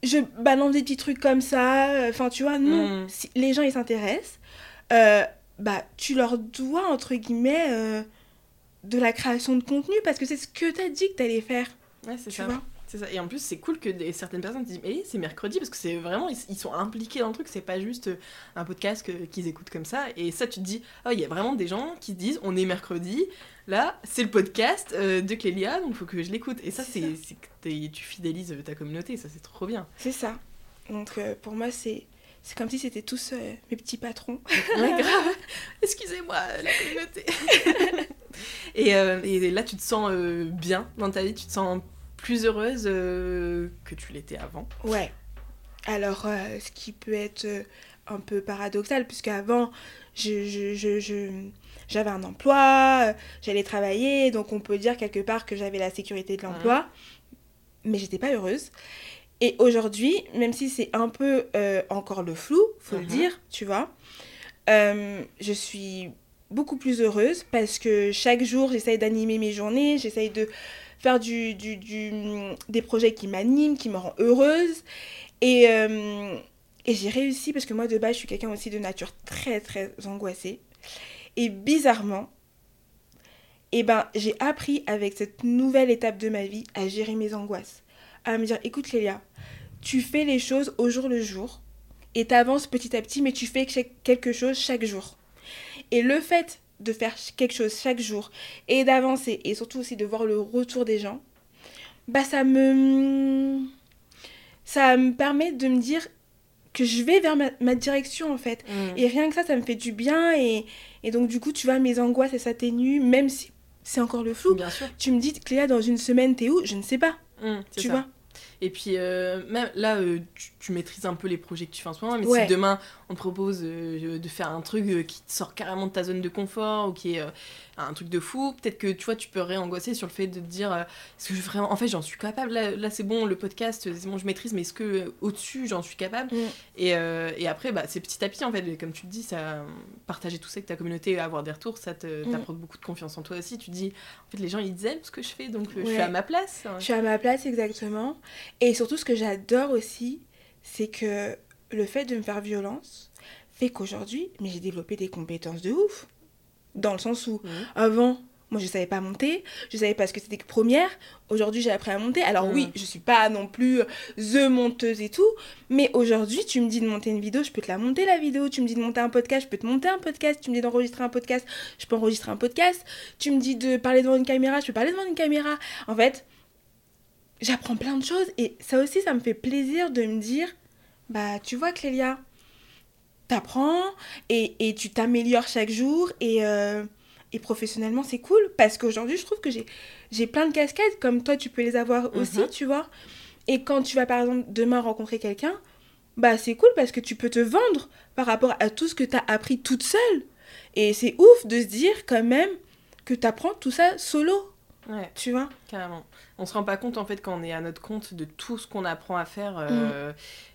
je balance des petits trucs comme ça. Enfin, tu vois, non. Mm. Si les gens ils s'intéressent, euh, bah tu leur dois entre guillemets euh, de la création de contenu parce que c'est ce que t'as dit que t'allais faire. Ouais, c'est Tu ça. vois? C'est ça. Et en plus, c'est cool que des- certaines personnes te disent Mais c'est mercredi, parce que c'est vraiment, ils, ils sont impliqués dans le truc, c'est pas juste euh, un podcast qu'ils écoutent comme ça. Et ça, tu te dis Oh, il y a vraiment des gens qui se disent On est mercredi, là, c'est le podcast euh, de Clélia, donc faut que je l'écoute. Et ça, C'est tu fidélises ta communauté, ça, c'est trop bien. C'est ça. Donc euh, pour moi, c'est c'est comme si c'était tous euh, mes petits patrons. Ouais, grave. Excusez-moi, euh, la communauté. et, euh, et là, tu te sens euh, bien dans ta vie, tu te sens plus heureuse euh, que tu l'étais avant. Ouais. Alors, euh, ce qui peut être euh, un peu paradoxal, puisque avant, je, je, je, je- j'avais un emploi, j'allais travailler, donc on peut dire quelque part que j'avais la sécurité de l'emploi, mais j'étais pas heureuse. Et aujourd'hui, même si c'est un peu euh, encore le flou, faut le Mhm. dire, tu vois, euh, je suis beaucoup plus heureuse parce que chaque jour, j'essaye d'animer mes journées, j'essaye de faire du, du, du- des projets qui m'animent, qui me rendent heureuse. Et, euh, et j'ai réussi parce que moi, de base, je suis quelqu'un aussi de nature très, très angoissée. Et bizarrement, eh ben, j'ai appris avec cette nouvelle étape de ma vie à gérer mes angoisses. À me dire, écoute Lélia, tu fais les choses au jour le jour et t'avances petit à petit, mais tu fais quelque chose chaque jour. Et le fait de faire quelque chose chaque jour et d'avancer et surtout aussi de voir le retour des gens, bah ça me ça me permet de me dire que je vais vers ma, direction en fait. Mm. Et rien que ça, ça me fait du bien et, et donc du coup, tu vois, mes angoisses, elles s'atténuent, même si c'est encore le flou. Bien sûr. Tu me dis, Cléa, dans une semaine, t'es où? Je ne sais pas. Mm, c'est Tu ça. vois? Et puis, euh, même là, euh, tu, tu maîtrises un peu les projets que tu fais en ce moment, mais Ouais. si demain on te propose euh, de faire un truc qui te sort carrément de ta zone de confort ou qui est un truc de fou, peut-être que tu vois, tu peux réangoisser sur le fait de te dire euh, est-ce que je, vraiment, en fait, j'en suis capable. Là, là, c'est bon, le podcast, c'est bon, je maîtrise, mais est-ce que euh, au-dessus, j'en suis capable Mm. et, euh, et après, bah, c'est petit à petit, en fait, comme tu te dis, ça, partager tout ça avec ta communauté, avoir des retours, ça Mm. t'apporte beaucoup de confiance en toi aussi. Tu te dis, en fait, les gens, ils aiment ce que je fais, donc je suis à ma place. Je suis à ma place exactement. Et surtout, ce que j'adore aussi, c'est que le fait de me faire violence fait qu'aujourd'hui, mais j'ai développé des compétences de ouf. Dans le sens où, Mhm. avant, moi, je savais pas monter, je savais pas ce que c'était que première. Aujourd'hui, j'ai appris à monter. Alors oui, Mhm. je suis pas non plus the monteuse et tout, mais aujourd'hui, tu me dis de monter une vidéo, je peux te la monter la vidéo. Tu me dis de monter un podcast, je peux te monter un podcast. Tu me dis d'enregistrer un podcast, je peux enregistrer un podcast. Tu me dis de parler devant une caméra, je peux parler devant une caméra. En fait, j'apprends plein de choses et ça aussi, ça me fait plaisir de me dire, bah, tu vois, Clélia, t'apprends et, et tu t'améliores chaque jour et, euh, et professionnellement, c'est cool parce qu'aujourd'hui, je trouve que j'ai, j'ai plein de casquettes comme toi, tu peux les avoir aussi, Mhm. tu vois. Et quand tu vas, par exemple, demain rencontrer quelqu'un, bah, c'est cool parce que tu peux te vendre par rapport à tout ce que t'as appris toute seule. Et c'est ouf de se dire quand même que t'apprends tout ça solo, Ouais. tu vois. Carrément. On se rend pas compte en fait quand on est à notre compte de tout ce qu'on apprend à faire. euh,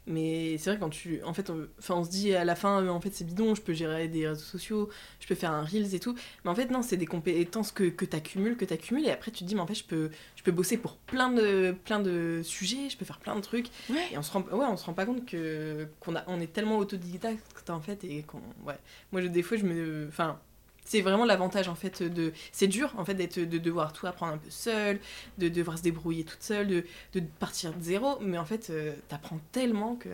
Mais c'est vrai quand tu. En fait, on... On se dit à la fin, euh, en fait, c'est bidon, je peux gérer des réseaux sociaux, je peux faire un Reels et tout. Mais en fait, non, c'est des compétences que, que tu accumules, que tu accumules. Et après, tu te dis, mais en fait, je peux, je peux bosser pour plein de, plein de sujets, je peux faire plein de trucs. Ouais. Et on se rend, ouais, on se rend pas compte que qu'on a, on est tellement autodidacte en fait et qu'on, ouais. Moi, je, des fois, je me, enfin, c'est vraiment l'avantage en fait de, c'est dur en fait d'être, de devoir tout apprendre un peu seul, de devoir se débrouiller toute seule, de, de partir de zéro. Mais en fait, euh, t'apprends tellement que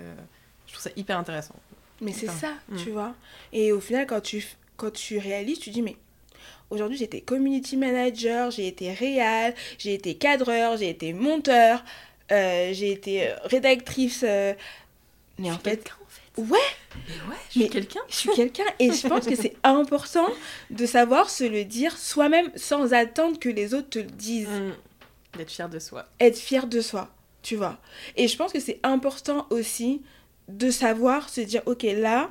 je trouve ça hyper intéressant. Mais c'est ça, Mm. tu vois. Et au final, quand tu, quand tu réalises, tu dis, mais aujourd'hui, j'étais community manager, j'ai été réal, j'ai été cadreur, j'ai été monteur, euh, j'ai été euh, rédactrice. euh, Mais en fait. Ouais, Mais ouais, je suis quelqu'un. je suis quelqu'un et je pense que c'est important de savoir se le dire soi-même sans attendre que les autres te le disent. Mm. D'être fier de soi. être fier de soi, tu vois. Et je pense que c'est important aussi de savoir se dire, ok, là,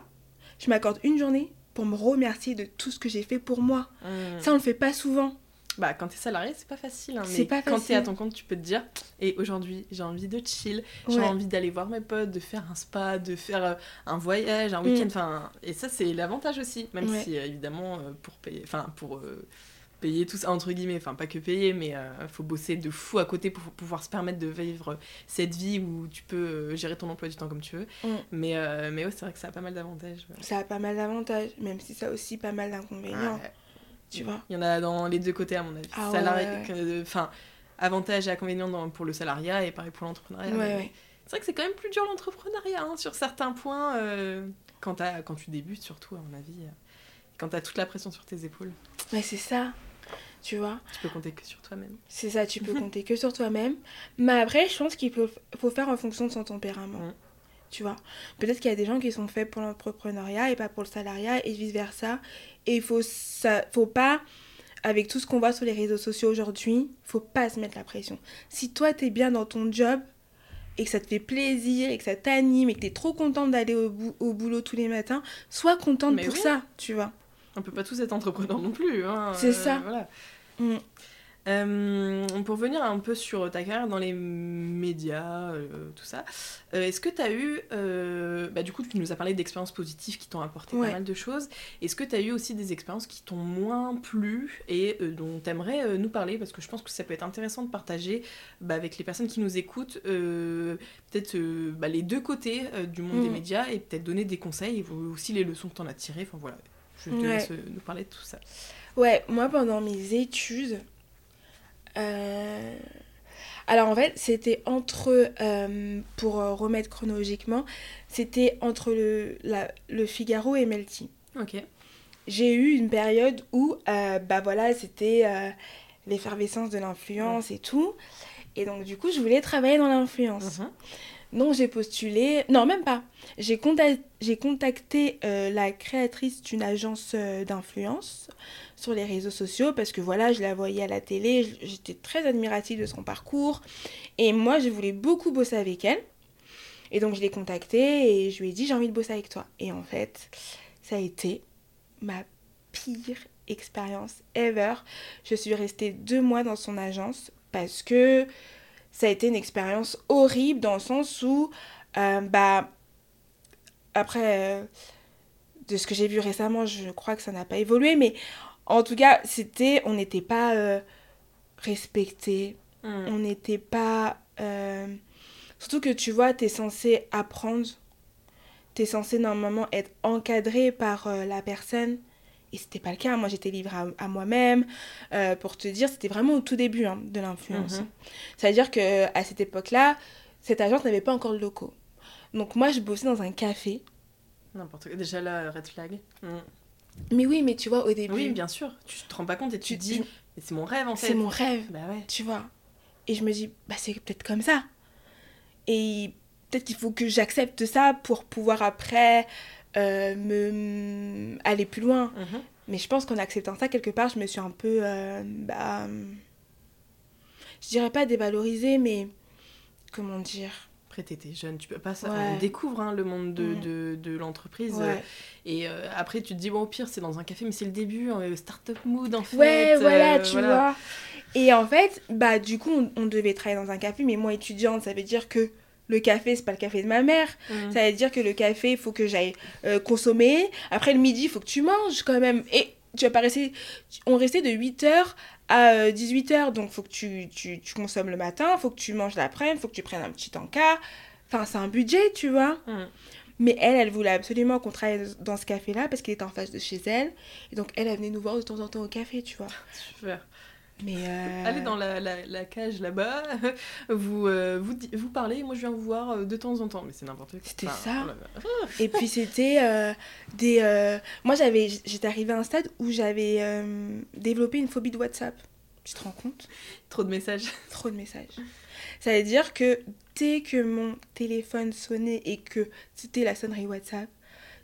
je m'accorde une journée pour me remercier de tout ce que j'ai fait pour moi. Mm. Ça, on le fait pas souvent. Bah, quand t'es salarié, c'est pas facile. hein, mais pas quand t'es à ton compte, tu peux te dire Et aujourd'hui, j'ai envie de chill, j'ai Ouais. envie d'aller voir mes potes, de faire un spa, de faire euh, un voyage, un Mm. week-end. Enfin, et ça, c'est l'avantage aussi. Même Ouais. si, euh, évidemment, euh, pour payer. Enfin, pour. euh, payer tout ça entre guillemets enfin pas que payer mais euh, faut bosser de fou à côté pour pouvoir se permettre de vivre cette vie où tu peux gérer ton emploi du temps comme tu veux Mm. mais euh, mais ouais c'est vrai que ça a pas mal d'avantages ouais. Ça a pas mal d'avantages, même si ça a aussi pas mal d'inconvénients. Tu vois. Il y en a dans les deux côtés, à mon avis. Ah ouais, ouais, Enfin, avantages et inconvénients dans- pour le salariat et pareil pour l'entrepreneuriat. Ouais, ouais. C'est vrai que c'est quand même plus dur l'entrepreneuriat hein, sur certains points euh, quand, tu débutes, surtout, à mon avis. euh, quand tu as toute la pression sur tes épaules, Mais c'est ça, tu vois. tu peux compter que sur toi-même. C'est ça, tu peux compter que sur toi-même. Mais après, je pense qu'il faut, faut faire en fonction de son tempérament. Tu vois. Peut-être qu'il y a des gens qui sont faits pour l'entrepreneuriat et pas pour le salariat et vice-versa. Et il faut, ça, faut pas, avec tout ce qu'on voit sur les réseaux sociaux aujourd'hui, faut pas se mettre la pression. Si toi, t'es bien dans ton job et que ça te fait plaisir et que ça t'anime et que t'es trop contente d'aller au, bou- au boulot tous les matins, sois contente Mais pour oui. ça, tu vois. On peut pas tous être entrepreneurs non plus. hein, C'est ça. Voilà. Mm. Euh, pour venir un peu sur ta carrière dans les médias, euh, tout ça, euh, est-ce que tu as eu, bah, du coup tu nous as parlé d'expériences positives qui t'ont apporté Ouais. pas mal de choses, est-ce que tu as eu aussi des expériences qui t'ont moins plu et dont tu aimerais nous parler? Parce que je pense que ça peut être intéressant de partager bah, avec les personnes qui nous écoutent peut-être bah, les deux côtés du monde des Mm. médias et peut-être donner des conseils et aussi les leçons que tu en as tirées, enfin voilà, je te Ouais. laisse nous parler de tout ça. Ouais, moi pendant mes études, euh, alors en fait c'était entre, euh, pour euh, remettre chronologiquement, c'était entre le, la- le Figaro et Melty. Ok. j'ai eu une période où, euh, bah voilà, c'était euh, l'effervescence de l'influence et tout. Et donc, du coup, je voulais travailler dans l'influence. Mhm. Donc, j'ai postulé. Non, même pas. J'ai conta- j'ai contacté euh, la créatrice d'une agence euh, d'influence sur les réseaux sociaux parce que voilà, je la voyais à la télé. J'étais très admirative de son parcours. Et moi, je voulais beaucoup bosser avec elle. Et donc, je l'ai contactée et je lui ai dit j'ai envie de bosser avec toi. Et en fait, ça a été ma pire expérience ever. Je suis restée deux mois dans son agence parce que ça a été une expérience horrible dans le sens où, euh, bah, après, euh, de ce que j'ai vu récemment, je crois que ça n'a pas évolué, mais en tout cas, c'était, on n'était pas euh, respecté, Mhm. on n'était pas... euh, Surtout que tu vois, tu es censé apprendre, tu es censé normalement être encadré par la personne. Et c'était pas le cas. Moi, j'étais livrée à, à moi-même. Euh, pour te dire, c'était vraiment au tout début hein, de l'influence. Mhm. C'est-à-dire que à cette époque-là, cette agence n'avait pas encore de locaux. Donc moi, je bossais dans un café. N'importe quoi. Déjà là, red flag. Mhm. Mais oui, mais tu vois, au début, Oui, bien sûr. Tu te rends pas compte et tu tu- te dis, c'est mon rêve en fait. c'est mon rêve. Bah ouais. tu vois. Et je me dis, bah c'est peut-être comme ça. Et peut-être qu'il faut que j'accepte ça pour pouvoir après euh, me aller plus loin. Mhm. Mais je pense qu'en acceptant ça, quelque part, je me suis un peu, euh, bah, je dirais pas dévalorisée, mais comment dire? Après, t'étais jeune, tu peux pas ça. Ouais. On découvre hein, le monde de, de, de l'entreprise. Ouais, Et euh, après, tu te dis, bon, au pire, c'est dans un café, mais c'est le début, euh, start-up mood en fait. ouais euh, voilà, tu voilà. vois. Et en fait, bah du coup, on, on devait travailler dans un café, mais moi étudiante, ça veut dire que le café, c'est pas le café de ma mère. Mhm. Ça veut dire que le café, il faut que j'aille euh, consommer. Après, le midi, il faut que tu manges quand même. Et tu vas pas rester... On restait de 8h à 18h. Donc, il faut que tu, tu, tu consommes le matin, il faut que tu manges l'après-midi, il faut que tu prennes un petit encas. Enfin, c'est un budget, tu vois. Mhm. Mais elle, elle voulait absolument qu'on travaille dans ce café-là parce qu'il était en face de chez elle. Et donc, elle, elle venait nous voir de temps en temps au café, tu vois. Super. Mais... euh, Allez dans la, la, la cage là-bas, vous, euh, vous, vous parlez, moi je viens vous voir euh, de temps en temps, mais c'est n'importe quoi. C'était Enfin, ça. oh. Et puis c'était euh, des... Moi, j'avais, j'étais arrivée à un stade où j'avais développé une phobie de WhatsApp. Tu te rends compte? Trop de messages. Trop de messages. Ça veut dire que dès que mon téléphone sonnait et que c'était la sonnerie WhatsApp,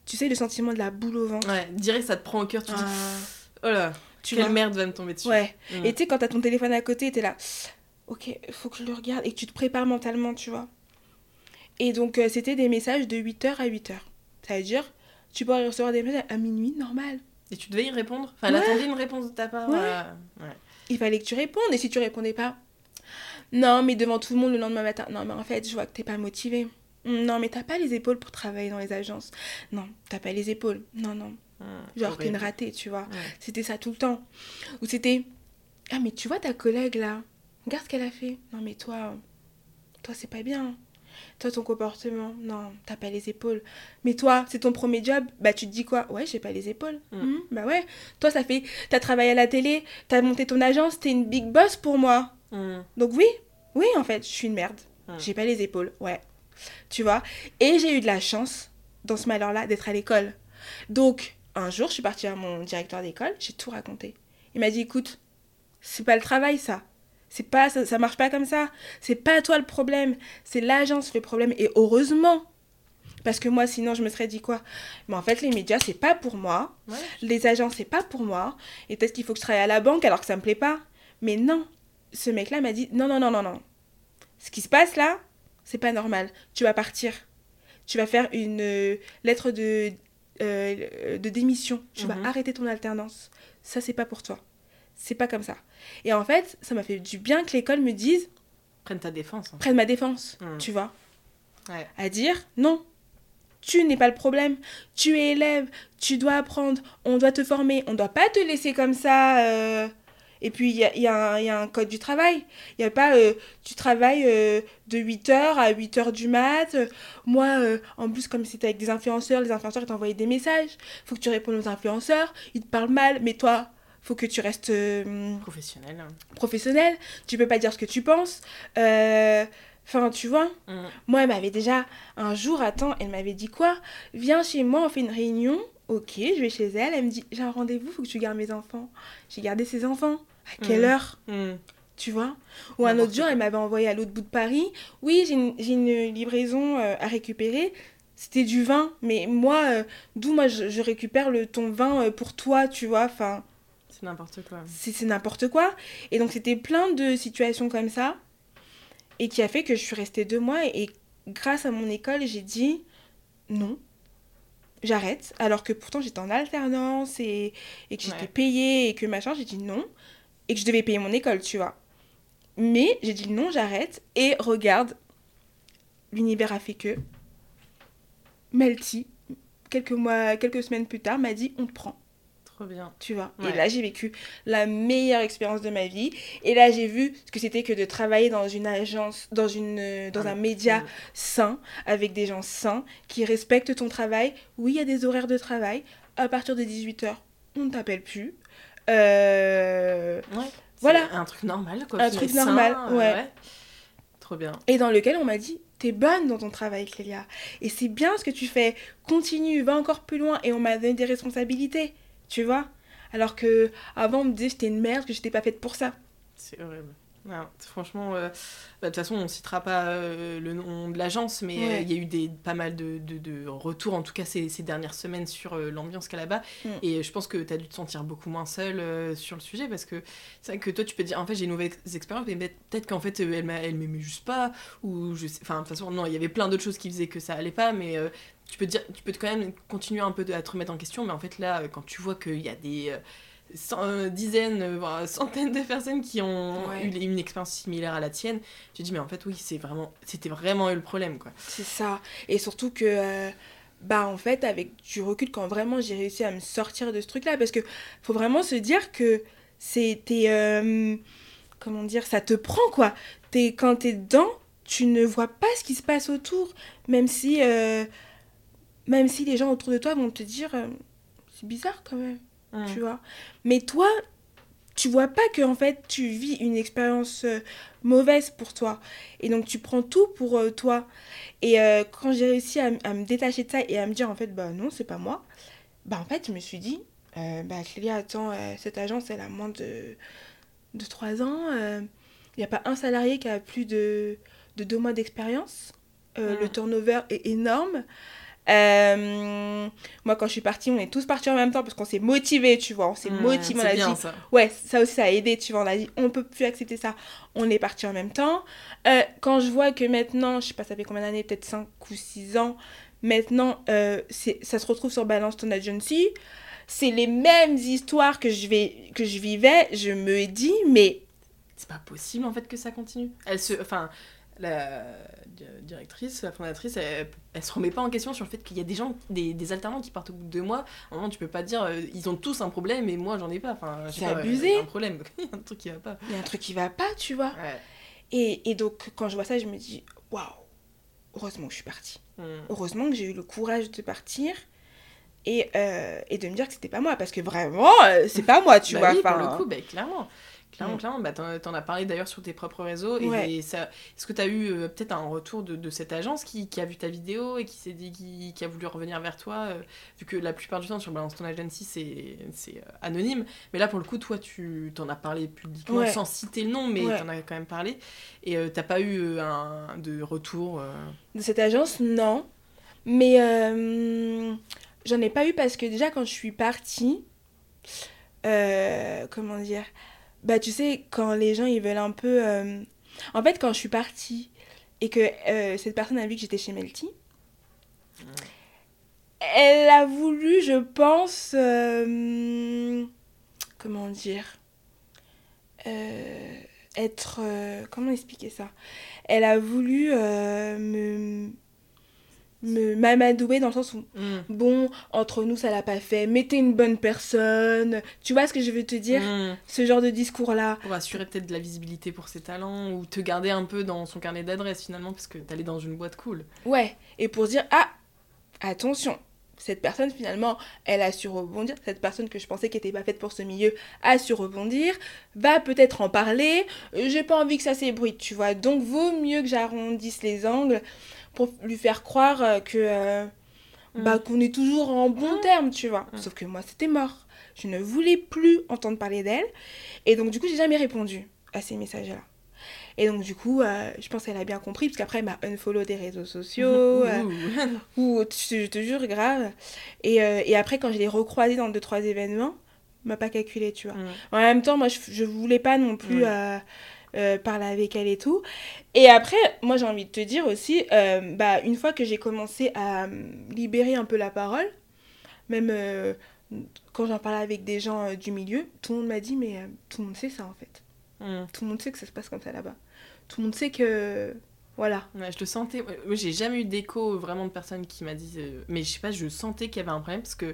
tu sais, le sentiment de la boule au ventre. Ouais, direct ça te prend au cœur, tu te dis, Ah, oh là, tu quelle vois merde va me tomber dessus. Ouais. Et tu sais, quand t'as ton téléphone à côté, t'es là, ok, faut que je le regarde et que tu te prépares mentalement, tu vois. Et donc, euh, c'était des messages de 8h à 8h. Ça veut dire, tu pourrais recevoir des messages à minuit, normal. Et tu devais y répondre? Enfin, elle Ouais. attendait une réponse de ta part Ouais. euh, ouais. Il fallait que tu répondes. Et si tu répondais pas, non, mais devant tout le monde le lendemain matin, non, mais en fait, je vois que t'es pas motivé. Non, mais t'as pas les épaules pour travailler dans les agences. Non, t'as pas les épaules. Non, non. Genre, t'es une ratée, tu vois. C'était ça tout le temps. Ou c'était Ah, mais tu vois ta collègue là Regarde ce qu'elle a fait. Non, mais toi, toi, c'est pas bien. Toi, ton comportement, non, t'as pas les épaules. Mais toi, c'est ton premier job, bah tu te dis quoi? Ouais, j'ai pas les épaules. Mm. Hmm, bah ouais. Toi, ça fait. T'as travaillé à la télé, t'as monté ton agence, t'es une big boss pour moi. Mhm. Donc oui, oui, en fait, je suis une merde. Mm. J'ai pas les épaules, ouais. Tu vois? Et j'ai eu de la chance, dans ce malheur-là, d'être à l'école. Donc, un jour, je suis partie à mon directeur d'école, j'ai tout raconté. Il m'a dit, écoute, c'est pas le travail, ça. C'est pas, ça, ça marche pas comme ça. C'est pas toi le problème. C'est l'agence le problème. Et heureusement. Parce que moi, sinon, je me serais dit quoi? Mais en fait, les médias, c'est pas pour moi. Ouais. Les agences, c'est pas pour moi. Et peut-être qu'il faut que je travaille à la banque alors que ça me plaît pas. Mais non. Ce mec-là m'a dit non, non, non, non, non. Ce qui se passe là, c'est pas normal. Tu vas partir. Tu vas faire une euh, lettre de, euh, de démission. Tu Mhm. vas arrêter ton alternance. Ça, c'est pas pour toi. C'est pas comme ça. Et en fait, ça m'a fait du bien que l'école me dise Prenne ta défense. hein. prenne ma défense. Mhm. Tu vois Ouais. à dire non. Tu n'es pas le problème. Tu es élève. Tu dois apprendre. On doit te former. On ne doit pas te laisser comme ça. euh, Et puis, il y a, il y a il y a un code du travail. Il n'y a pas. euh, tu travailles euh, de 8h à 8h du mat. Euh, Moi, euh, en plus, comme c'était avec des influenceurs, les influenceurs t'envoyaient des messages. faut que tu répondes aux influenceurs. Ils te parlent mal. Mais toi, faut que tu restes. Professionnel. hein. professionnel, tu peux pas dire ce que tu penses. Enfin, tu vois, Mhm. moi, elle m'avait déjà, un jour, attends, elle m'avait dit quoi? Viens chez moi, on fait une réunion Ok, je vais chez elle. Elle me dit J'ai un rendez-vous, faut que tu gardes mes enfants. J'ai gardé ses enfants. À quelle Mhm. heure Hmm. Tu vois? Ou un autre jour, elle m'avait envoyé à l'autre bout de Paris. Oui, j'ai une, livraison euh, à récupérer. C'était du vin. Mais moi, euh, d'où moi je, je récupère le, ton vin euh, pour toi, tu vois? Enfin, C'est n'importe quoi. c'est c'est n'importe quoi. Et donc, c'était plein de situations comme ça. Et qui a fait que je suis restée deux mois. Et grâce à mon école, j'ai dit non, j'arrête. Alors que pourtant, j'étais en alternance et, et que j'étais Ouais. payée et que machin. J'ai dit non. Et que je devais payer mon école, tu vois. Mais j'ai dit non, j'arrête. Et regarde, l'univers a fait que Melty, quelques mois, quelques semaines plus tard, m'a dit on te prend Trop bien. tu vois. Ouais. Et là, j'ai vécu la meilleure expérience de ma vie. Et là, j'ai vu ce que c'était que de travailler dans une agence, dans, une, euh, dans Ah, un média sain, avec des gens sains, qui respectent ton travail. Oui, il y a des horaires de travail. À partir de 18h, on ne t'appelle plus. Euh, Ouais. Voilà. Un truc normal, quoi. Un truc sain, normal, euh, ouais. Trop bien. Et dans lequel on m'a dit, t'es bonne dans ton travail, Clélia. Et c'est bien ce que tu fais. Continue, va encore plus loin. Et on m'a donné des responsabilités, tu vois? Alors que avant on me disait que j'étais une merde, que j'étais pas faite pour ça. C'est horrible. Non, franchement, euh, bah, de toute façon, on citera pas euh, le nom de l'agence, mais euh, Ouais. il y a eu des, pas mal de, de, de retours, en tout cas ces, ces dernières semaines, sur l'ambiance qu'il y a là-bas. Mm. Et je pense que tu as dû te sentir beaucoup moins seule sur le sujet, parce que c'est vrai que toi, tu peux te dire, en fait, j'ai une mauvaise expérience, mais peut-être qu'en fait, elle elle m'aimait juste pas, ou je sais, enfin, de toute façon, non, il y avait plein d'autres choses qui faisaient que ça allait pas, mais tu peux te dire, tu peux quand même continuer un peu à te remettre en question, mais en fait, là, euh, quand tu vois qu'il y a des. euh, cent- euh, dizaines, voire centaines de personnes qui ont Ouais. eu une expérience similaire à la tienne, tu te dis mais en fait oui c'est vraiment c'était vraiment eux le problème quoi. C'est ça. Et surtout que, euh, bah en fait, avec du recul, quand vraiment j'ai réussi à me sortir de ce truc-là, parce que faut vraiment se dire que c'était. euh, comment dire Ça te prend, quoi. Es, quand t'es dedans, tu ne vois pas ce qui se passe autour, même si. euh, même si les gens autour de toi vont te dire. euh, c'est bizarre quand même, tu vois. Mais toi, tu vois pas que en fait tu vis une expérience euh, mauvaise pour toi et donc tu prends tout pour euh, toi et quand j'ai réussi à, me détacher de ça et à me dire en fait bah non c'est pas moi bah en fait je me suis dit bah Clélia attends cette agence elle a moins de de 3 ans il n'y a pas un salarié qui a plus de de deux mois d'expérience le turnover est énorme Euh, moi quand je suis partie on est tous partis en même temps parce qu'on s'est motivés tu vois on s'est Mmh, motivés on a bien dit ça. Ouais, ça aussi, ça a aidé, tu vois. On a dit, on peut plus accepter ça. On est parti en même temps. Euh, quand je vois que maintenant, je sais pas, ça fait combien d'années, peut-être 5 ou 6 ans, maintenant, euh, ça se retrouve sur Balance Ton Agency. C'est les mêmes histoires que je, vais, que je vivais. Je me dis, mais C'est pas possible en fait que ça continue. Elle se enfin la di- directrice, la fondatrice, elle, elle se remet pas en question sur le fait qu'il y a des gens, des, des alternants qui partent au bout de deux mois. À un moment, tu peux pas dire, euh, ils ont tous un problème et moi j'en ai pas. Enfin, C'est abusé. Il y a un problème, il y a un truc qui va pas. il y a un truc qui va pas, tu vois. Ouais. Et, et donc, quand je vois ça, je me dis, waouh, heureusement que je suis partie. Mm. heureusement que j'ai eu le courage de partir et, euh, et de me dire que c'était pas moi parce que vraiment euh, c'est pas moi tu Bah vois oui, pour le coup, bah, clairement. Clairement, clairement. Bah, t'en, as parlé d'ailleurs sur tes propres réseaux. Et, Ouais. et ça, est-ce que tu as eu euh, peut-être un retour de, de cette agence qui, qui a vu ta vidéo et qui s'est dit qui, qui a voulu revenir vers toi euh, Vu que la plupart du temps sur Balance ton agency, c'est, c'est euh, anonyme. Mais là, pour le coup, toi, tu t'en as parlé publiquement Ouais. sans citer le nom, mais t'en as quand même parlé. Et t'as pas eu un de retour de cette agence non mais j'en ai pas eu parce que déjà quand je suis partie comment dire bah tu sais quand les gens ils veulent un peu euh, en fait quand je suis partie et que euh, cette personne a vu que j'étais chez Melty elle a voulu je pense euh, comment dire être comment expliquer ça? Elle a voulu me m'amadouer dans le sens où mm. bon entre nous ça l'a pas fait mais t'es une bonne personne tu vois ce que je veux te dire? Mm. ce genre de discours là Pour assurer peut-être de la visibilité pour ses talents ou te garder un peu dans son carnet d'adresse finalement parce que t'allais dans une boîte cool. ouais et pour dire ah attention cette personne finalement elle a su rebondir cette personne que je pensais qui était pas faite pour ce milieu a su rebondir va peut-être en parler Euh, j'ai pas envie que ça s'ébruite tu vois donc vaut mieux que j'arrondisse les angles pour lui faire croire euh, que euh, Mm. bah, qu'on est toujours en bon Mm. terme, tu vois. Mm. Sauf que moi, c'était mort. Je ne voulais plus entendre parler d'elle. Et donc, du coup, j'ai jamais répondu à ces messages-là. Et donc, du coup, euh, je pense qu'elle a bien compris, parce qu'après, elle m'a unfollow des réseaux sociaux. euh, Ouh. ou, je, te jure, grave. Et, euh, et après, quand je l'ai recroisée dans deux, trois événements, elle m'a pas calculé, tu vois. En même temps, moi, je, je voulais pas non plus. Euh, parler avec elle et tout. Et après, moi, j'ai envie de te dire aussi, euh, bah, une fois que j'ai commencé à libérer un peu la parole, même euh, quand j'en parlais avec des gens euh, du milieu, tout le monde m'a dit, mais tout le monde sait ça, en fait. Mm. Tout le monde sait que ça se passe comme ça là-bas. Tout le monde sait que... Voilà. Ouais, je le sentais. Moi, j'ai jamais eu d'écho vraiment de personnes qui m'a dit. Mais je sais pas, je sentais qu'il y avait un problème parce que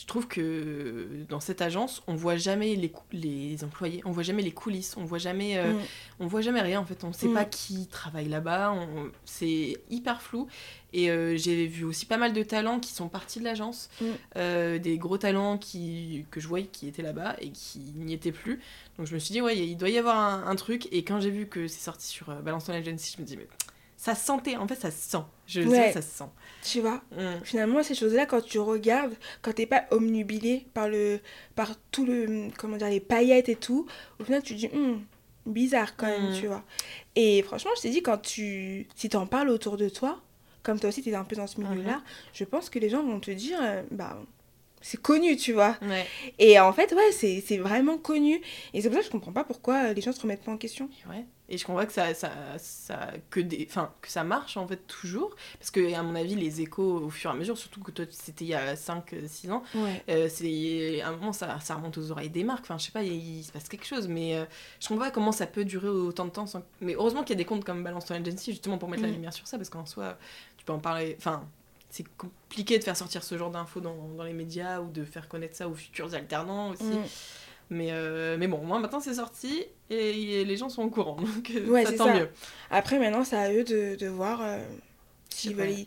je trouve que dans cette agence, on voit jamais les, les employés, on voit jamais les coulisses, on voit jamais, euh, Mm. on voit jamais rien en fait. On sait Mm. pas qui travaille là-bas. on- C'est hyper flou. Et euh, j'ai vu aussi pas mal de talents qui sont partis de l'agence, Mm. euh, des gros talents qui, que je voyais qui étaient là-bas et qui n'y étaient plus. Donc je me suis dit, ouais, il doit y avoir un, un truc. Et quand j'ai vu que c'est sorti sur euh, Balance ton Agency, je me dis, mais ça sentait, en fait, ça se sent. Je Ouais. sais, ça se sent. Tu vois Mm. Finalement, ces choses-là, quand tu regardes, quand t'es pas omnubilé par le, par tout le, comment dire, les paillettes et tout, au final, tu te dis, Hum, bizarre quand même, Mm. tu vois. Et franchement, je t'ai dit, quand tu, si t'en parles autour de toi, comme toi aussi, t'es un peu dans ce milieu-là, je pense que les gens vont te dire, euh, bah, c'est connu, tu vois. Ouais. Et en fait, ouais, c'est vraiment connu. Et c'est pour ça que je comprends pas pourquoi euh, les gens se remettent pas en question. Et ouais. Et je comprends que ça, ça, ça, que des, que ça marche en fait toujours. Parce que, à mon avis, les échos, au fur et à mesure, surtout que toi, c'était il y a 5-6 ans, Ouais. euh, c'est, à un moment, ça, ça remonte aux oreilles des marques. Enfin, je sais pas, il, il se passe quelque chose. Mais euh, je comprends pas comment ça peut durer autant de temps. Sans... Mais heureusement qu'il y a des comptes comme Balance ton Agency, justement, pour mettre la Mm. lumière sur ça. Parce qu'en soi, tu peux en parler. Enfin, c'est compliqué de faire sortir ce genre d'infos dans, dans les médias ou de faire connaître ça aux futurs alternants aussi. Mm. Mais, euh, mais bon, moi maintenant c'est sorti et, et les gens sont au courant, donc euh, Ouais, ça tant ça. mieux. Après, maintenant, c'est à eux de, de voir euh, s'ils Ouais.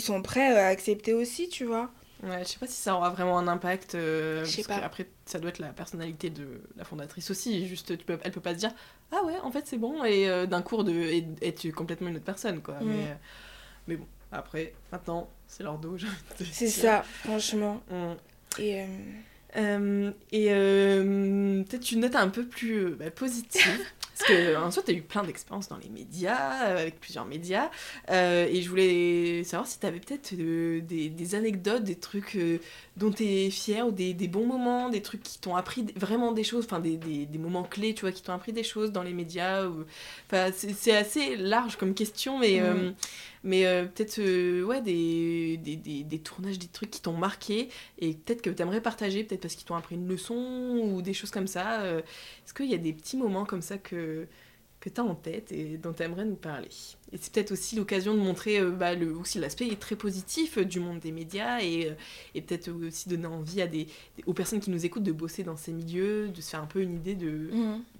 sont prêts à accepter aussi, tu vois. Ouais, je sais pas si ça aura vraiment un impact. euh, parce que pas. Après, ça doit être la personnalité de la fondatrice aussi. Juste, tu peux, elle peut pas se dire ah ouais, en fait c'est bon et euh, d'un cours de et- être complètement une autre personne quoi. Mm. Mais, euh, mais bon, après, maintenant c'est leur dos. C'est ça, franchement. Mm. Et euh, Euh, et euh, peut-être une note un peu plus euh, bah, positive. Parce que en soi, tu as eu plein d'expériences dans les médias, euh, avec plusieurs médias. Euh, et je voulais savoir si tu avais peut-être euh, des, des anecdotes, des trucs dont tu es fier, ou des, des bons moments, des trucs qui t'ont appris vraiment des choses, enfin des, moments clés, tu vois, qui t'ont appris des choses dans les médias. Ou... Enfin, c'est assez large comme question, mais, euh, mais peut-être ouais, des, des, tournages, des trucs qui t'ont marqué et peut-être que tu aimerais partager, peut-être parce qu'ils t'ont appris une leçon ou des choses comme ça. Est-ce qu'il y a des petits moments comme ça que, que tu as en tête et dont tu aimerais nous parler Et c'est peut-être aussi l'occasion de montrer euh, bah, le, aussi l'aspect très positif euh, du monde des médias et, euh, et peut-être aussi donner envie à des, des- aux personnes qui nous écoutent de bosser dans ces milieux, de se faire un peu une idée de,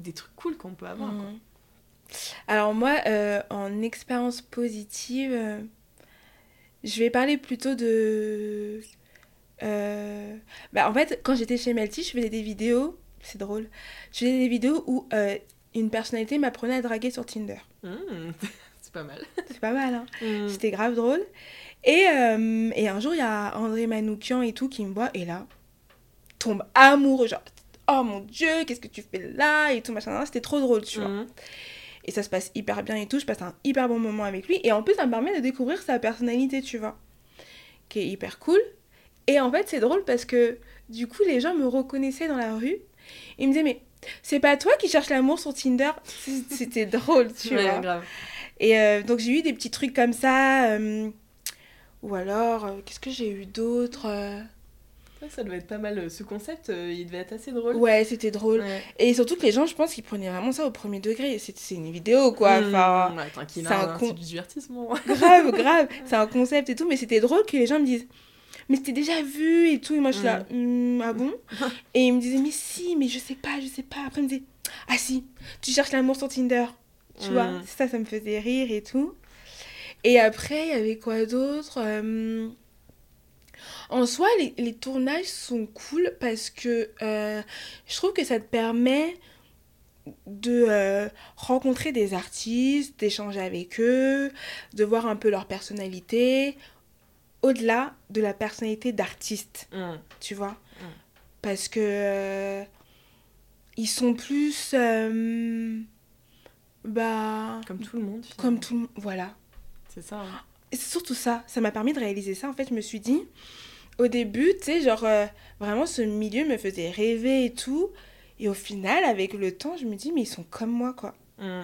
des trucs cool qu'on peut avoir. quoi. Mhm. Alors moi, euh, en expérience positive, euh, je vais parler plutôt de... Bah, en fait, quand j'étais chez Melty, je faisais des vidéos, c'est drôle, je faisais des vidéos où une personnalité m'apprenait à draguer sur Tinder. Mmh, c'est pas mal. C'est pas mal, hein Mmh. C'était grave drôle. Et, euh, et un jour, il y a André Manoukian et tout qui me voit, et là, tombe amoureux, genre, oh mon dieu, qu'est-ce que tu fais là Et tout, machin, c'était trop drôle, tu vois. Mmh. Et ça se passe hyper bien et tout, je passe un hyper bon moment avec lui. Et en plus, ça me permet de découvrir sa personnalité, tu vois, qui est hyper cool. Et en fait, c'est drôle parce que du coup, les gens me reconnaissaient dans la rue. Ils me disaient, mais c'est pas toi qui cherches l'amour sur Tinder C'était drôle, tu Ouais, vois. grave. Et euh, donc, j'ai eu des petits trucs comme ça. euh, ou alors, euh, qu'est-ce que j'ai eu d'autre ça doit être pas mal. Ce concept, euh, il devait être assez drôle. Ouais, c'était drôle. Ouais. Et surtout que les gens, je pense qu'ils prenaient vraiment ça au premier degré. C'est c'est une vidéo, quoi. Mmh, Enfin, ouais, c'est un hein, con- c'est du divertissement. grave, grave. C'est un concept et tout, mais c'était drôle que les gens me disent Mais c'était déjà vu et tout. Et moi, je suis là Hmm, Ah bon Et ils me disaient Mais si, mais je sais pas, je sais pas. Après, ils me disaient Ah si, tu cherches l'amour sur Tinder. Tu vois, Mm. ça, ça me faisait rire et tout. Et après, il y avait quoi d'autre Euh, En soi, les, les tournages sont cool parce que euh, je trouve que ça te permet de euh, rencontrer des artistes, d'échanger avec eux, de voir un peu leur personnalité. Au-delà de la personnalité d'artiste, Mm. tu vois. Mm. Parce que euh, ils sont plus euh, bah Comme tout le monde. comme tout le monde, voilà. C'est ça. hein. Et c'est surtout ça, ça m'a permis de réaliser ça. En fait, je me suis dit, au début, tu sais, genre, euh, vraiment, ce milieu me faisait rêver et tout. Et au final, avec le temps, je me dis, mais ils sont comme moi, quoi. Mm.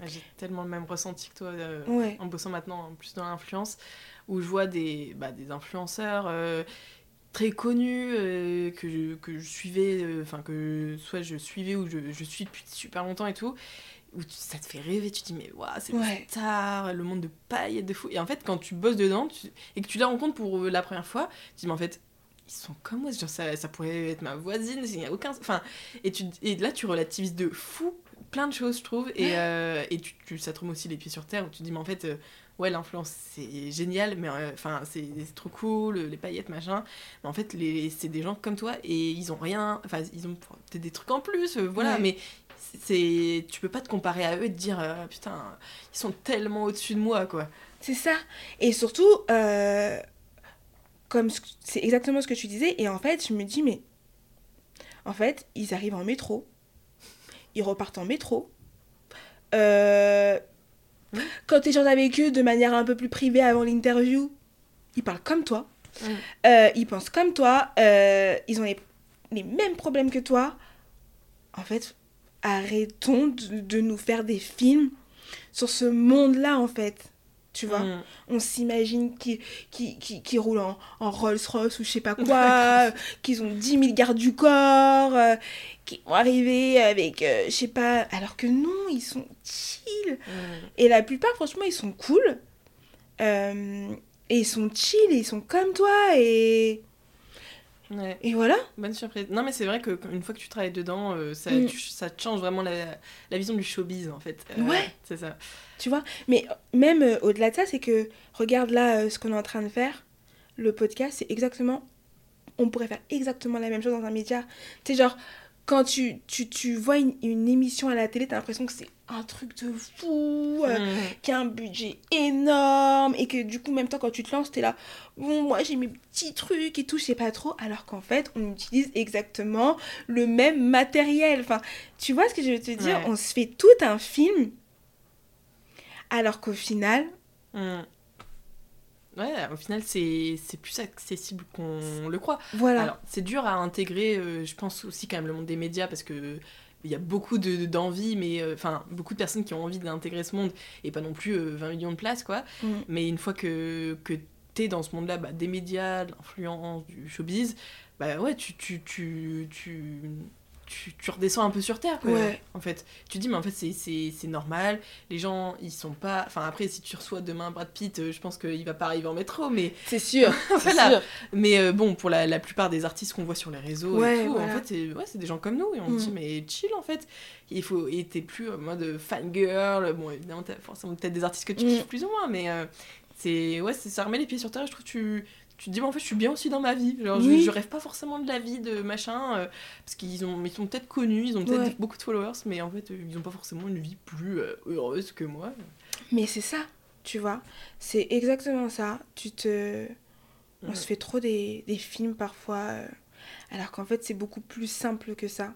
Ah, J'ai tellement le même ressenti que toi euh, Ouais. en bossant maintenant en plus dans l'influence, où je vois des, bah, des influenceurs euh, très connus euh, que, je, que je suivais, enfin que soit je suivais ou je, je suis depuis super longtemps et tout, où tu- ça te fait rêver, tu te dis mais waouh, c'est Ouais. stars, le monde de paillettes, de fou. Et en fait, quand tu bosses dedans tu- et que tu les rencontres pour la première fois, tu te dis mais en fait, ils sont comme moi, genre, ça, ça pourrait être ma voisine, il n'y a aucun. Enfin, et, tu, et là, tu relativises de fou plein de choses, je trouve. Et, euh, et tu, tu- ça te remet aussi les pieds sur terre où tu te dis, mais en fait, euh, ouais, l'influence, c'est génial, mais euh, enfin, c'est c'est trop cool, les paillettes, machin. Mais en fait, les, c'est des gens comme toi et ils ont rien. Enfin, ils ont peut-être des trucs en plus, euh, voilà, Ouais. mais. C'est, tu peux pas te comparer à eux et te dire euh, putain ils sont tellement au-dessus de moi quoi. C'est ça. Et surtout, euh, comme ce- c'est exactement ce que tu disais. Et en fait, je me dis, mais en fait, ils arrivent en métro. Ils repartent en métro. Euh, Mm. Quand tu échanges avec eux de manière un peu plus privée avant l'interview, ils parlent comme toi. Mm. Euh, ils pensent comme toi. euh, ils ont les, les mêmes problèmes que toi. En fait, arrêtons de, de nous faire des films sur ce monde-là, en fait. Tu vois Mm. on s'imagine qu'ils qui, qui, qui roulent en, en Rolls-Royce ou je sais pas quoi, euh, qu'ils ont 10 000 gardes du corps, euh, qui vont arriver avec, euh, je sais pas, alors que non, ils sont chill. Mm. Et la plupart, franchement, ils sont cool. Euh, et ils sont chill, et ils sont comme toi, et, Ouais. et voilà. Bonne surprise. Non, mais c'est vrai qu'une fois que tu travailles dedans, euh, ça, Mm. tu- ça te change vraiment la, la vision du showbiz, en fait. Euh, Ouais. C'est ça. Tu vois Mais même euh, au-delà de ça, c'est que, regarde là ce qu'on est en train de faire. Le podcast, c'est exactement. On pourrait faire exactement la même chose dans un média. Tu sais, genre, quand tu, tu, tu vois une, une émission à la télé, t'as l'impression que c'est un truc de fou, euh, Mm. qu'il y a un budget énorme, et que du coup, même temps, quand tu te lances, t'es là, bon, moi j'ai mes petits trucs et tout, je sais pas trop, alors qu'en fait, on utilise exactement le même matériel. Enfin, tu vois ce que je veux te dire? Ouais. On se fait tout un film, alors qu'au final, Mm. Ouais, au final, c'est plus accessible qu'on le croit. voilà. Alors, c'est dur à intégrer, euh, je pense aussi quand même le monde des médias parce que il y a beaucoup de- d'envie, mais euh, enfin beaucoup de personnes qui ont envie d'intégrer ce monde et pas non plus euh, 20 millions de places quoi. Mm. Mais une fois que, que t'es dans ce monde-là, bah, des médias, de l'influence, du showbiz, bah ouais, tu, tu, tu, tu, tu, tu redescends un peu sur terre, quoi, Ouais. en fait. Tu te dis, mais en fait, c'est- c'est c'est normal, les gens, ils sont pas... Enfin, après, si tu reçois demain Brad Pitt, euh, je pense qu'il va pas arriver en métro, mais... C'est sûr, Voilà. Mais euh, bon, pour la, la plupart des artistes qu'on voit sur les réseaux Ouais, et tout, voilà. en fait, c'est ouais, c'est des gens comme nous. Et on Mm. dit, mais chill, en fait. Il faut... Et t'es plus en mode fangirl. Bon, évidemment, t'as forcément peut-être des artistes que tu Mm. kiffes plus ou moins, mais... euh, c'est ouais ça remet les pieds sur terre je trouve que tu tu te dis mais en fait je suis bien aussi dans ma vie genre je- Oui. je, rêve pas forcément de la vie de machin euh, parce qu'ils ont ils sont peut-être connus ils ont peut-être Ouais. beaucoup de followers mais en fait ils ont pas forcément une vie plus euh, heureuse que moi Mais c'est ça, tu vois. C'est exactement ça. Tu te... On Ouais. se fait trop des, des films parfois, euh, alors qu'en fait, c'est beaucoup plus simple que ça.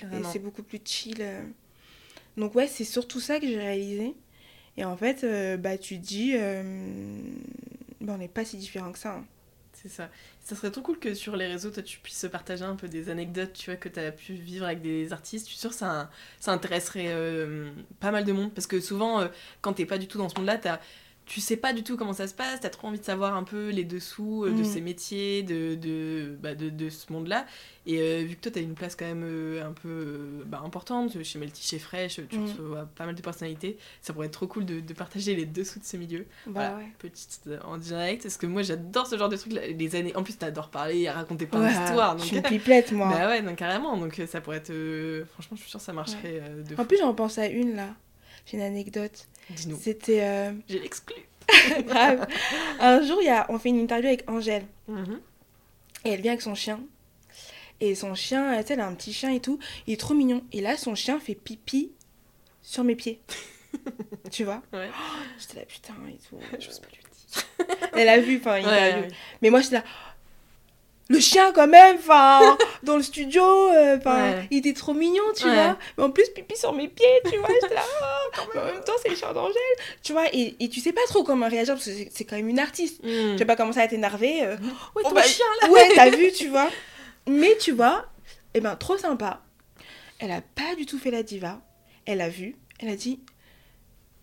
Et c'est beaucoup plus chill. euh. Donc ouais, c'est surtout ça que j'ai réalisé. Et en fait, euh, bah tu te dis, bah, on n'est pas si différents que ça. hein. C'est ça. Ça serait trop cool que sur les réseaux, toi, tu puisses partager un peu des anecdotes, tu vois, que tu as pu vivre avec des artistes. Je suis sûre que ça, ça intéresserait euh, pas mal de monde. Parce que souvent, euh, quand t'es pas du tout dans ce monde-là, t'as- tu sais pas du tout comment ça se passe, t'as trop envie de savoir un peu les dessous euh, de Mm. ces métiers, de, de, bah, de, de ce monde-là. Et euh, vu que toi, t'as une place quand même euh, un peu euh, bah, importante, chez Melty, chez Fresh, tu Mm. reçois pas mal de personnalités, ça pourrait être trop cool de, de partager les dessous de ce milieu. Bah Voilà, ouais. petite en direct, parce que moi j'adore ce genre de trucs, là, les années. En plus, t'adores parler et raconter plein Ouais, d'histoires. je suis une pipelette, moi. bah ouais, donc carrément, donc ça pourrait être. Franchement, je suis sûre que ça marcherait euh, de En fou. plus, j'en pense à une là. J'ai une anecdote. Dis-nous. C'était euh, J'ai l'exclu. grave. Un jour, y a, on fait une interview avec Angèle. Mhm. Et elle vient avec son chien. Et son chien, tu sais, elle a un petit chien et tout. Il est trop mignon. Et là, son chien fait pipi sur mes pieds. tu vois Ouais. J'étais là, putain, et tout. J'ose pas lui dire. Elle a vu, enfin, il Ouais, a vu. Mais moi, j'étais là. Le chien, quand même, enfin, dans le studio, euh, Ouais. il était trop mignon, tu Ouais. vois. Mais en plus, pipi sur mes pieds, tu vois. J'étais là, oh, mais en même temps, c'est le chien d'Angèle, tu vois. Et, et tu sais pas trop comment réagir parce que c'est- quand même une artiste. Mm. Tu vas pas commencer à t'énerver. euh, Ouais, Oh, ton bah, chien là ouais, t'as vu, tu vois. Mais tu vois, eh ben, trop sympa. Elle a pas du tout fait la diva. Elle a vu, elle a dit.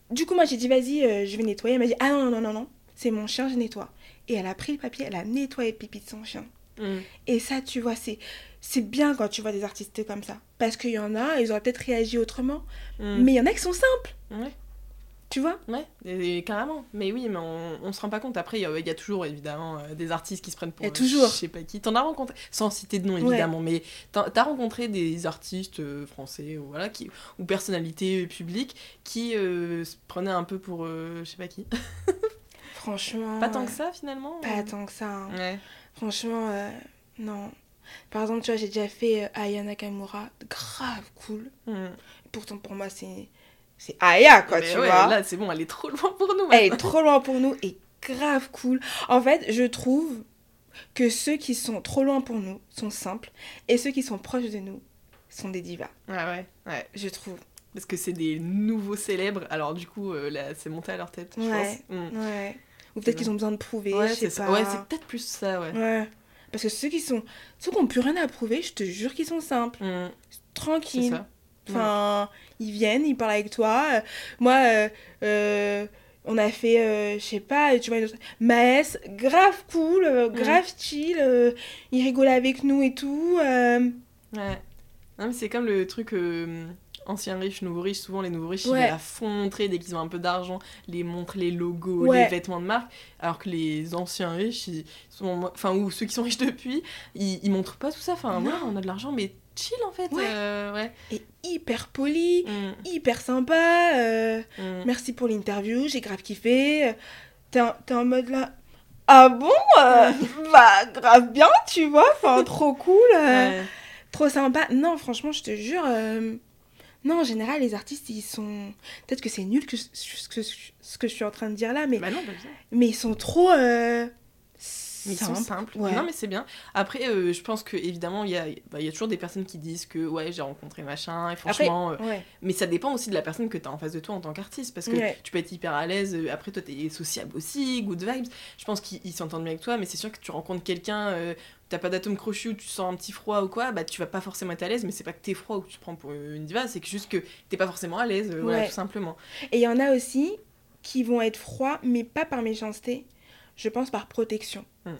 Du coup, moi, j'ai dit, vas-y, euh, je vais nettoyer. Elle m'a dit, ah non, non, non, non, non, c'est mon chien, je nettoie. Et elle a pris le papier, elle a nettoyé le pipi de son chien. Mm. Et ça, tu vois, c'est. C'est bien quand tu vois des artistes comme ça. Parce qu'il y en a, ils auraient peut-être réagi autrement. Mm. Mais il y en a qui sont simples, Ouais. tu vois? Ouais, et- et carrément. Mais oui, mais on, on se rend pas compte. Après, il y, a- il y a toujours, évidemment, euh, des artistes qui se prennent pour. Il y a euh, toujours. Je sais pas qui. T'en as rencontré, sans citer de nom, évidemment, mais t'as as rencontré des artistes euh, français ou, voilà, qui, ou personnalités publiques qui euh, se prenaient un peu pour. je sais pas qui. Franchement. Pas tant que ça, finalement Pas tant que ça. hein. Ouais. Franchement, euh, non. Par exemple, tu vois, j'ai déjà fait euh, Aya Nakamura, grave cool. Mm. Pourtant, pour moi, c'est c'est Aya, quoi, Mais tu ouais, vois. Là, c'est bon, elle est trop loin pour nous. Elle est maintenant. trop loin pour nous et grave cool. En fait, je trouve que ceux qui sont trop loin pour nous sont simples et ceux qui sont proches de nous sont des divas, Ouais, ouais, ouais. je trouve. Parce que c'est des nouveaux célèbres. Alors, du coup, euh, là, c'est monté à leur tête, je Ouais. pense. Mm. Ouais. Ou peut-être qu'ils ont besoin de prouver, Ouais, c'est ça. pas. Ouais, c'est peut-être plus ça, ouais. Ouais. Parce que ceux qui sont ceux qui n'ont plus rien à prouver, je te jure qu'ils sont simples, Mm. C'est tranquilles. ça. Enfin, ils viennent, ils parlent avec toi. Euh, moi, euh, euh, on a fait, je sais pas, tu vois, une autre... Maës, grave cool, Mm. grave chill. il rigole avec nous et tout. Ouais. Non, mais c'est comme le truc euh, ancien riche, nouveau riche. Souvent, les nouveaux riches, Ouais. ils la font montrer dès qu'ils ont un peu d'argent, les montrent les logos, Ouais. les vêtements de marque. Alors que les anciens riches, ils sont. Enfin, ou ceux qui sont riches depuis, ils, ils montrent pas tout ça. Enfin, voilà, on a de l'argent, mais chill en fait. Ouais. euh, ouais. et hyper poli, Mm, hyper sympa. euh, mm. merci pour l'interview, j'ai grave kiffé. euh, T'es en, mode là. Ah bon euh, Bah, grave bien, tu vois. Enfin, trop cool. Ouais. Trop sympa. Non, franchement, je te jure. Non, en général, les artistes, ils sont. Peut-être que c'est nul que, ce que, ce que je suis en train de dire là, mais, Bah non, bah mais ils sont trop. euh, Mais ils sont simples. Ouais. Non, mais c'est bien. Après, euh, je pense que évidemment, il y a, bah, y a toujours des personnes qui disent que ouais, j'ai rencontré machin, et Après, franchement. euh, ouais. Mais ça dépend aussi de la personne que tu as en face de toi en tant qu'artiste. Parce que Ouais. tu peux être hyper à l'aise. euh, Après, toi, tu es sociable aussi, good vibes. Je pense qu'ils ils s'entendent bien avec toi. Mais c'est sûr que tu rencontres quelqu'un, t'as pas d'atome crochu ou tu sens un petit froid ou quoi, bah tu vas pas forcément être à l'aise. Mais c'est pas que t'es froid ou que tu te prends pour une diva. C'est que juste que t'es pas forcément à l'aise. euh, Voilà, tout simplement. Et il y en a aussi qui vont être froids, mais pas par méchanceté, je pense par protection. Hmm.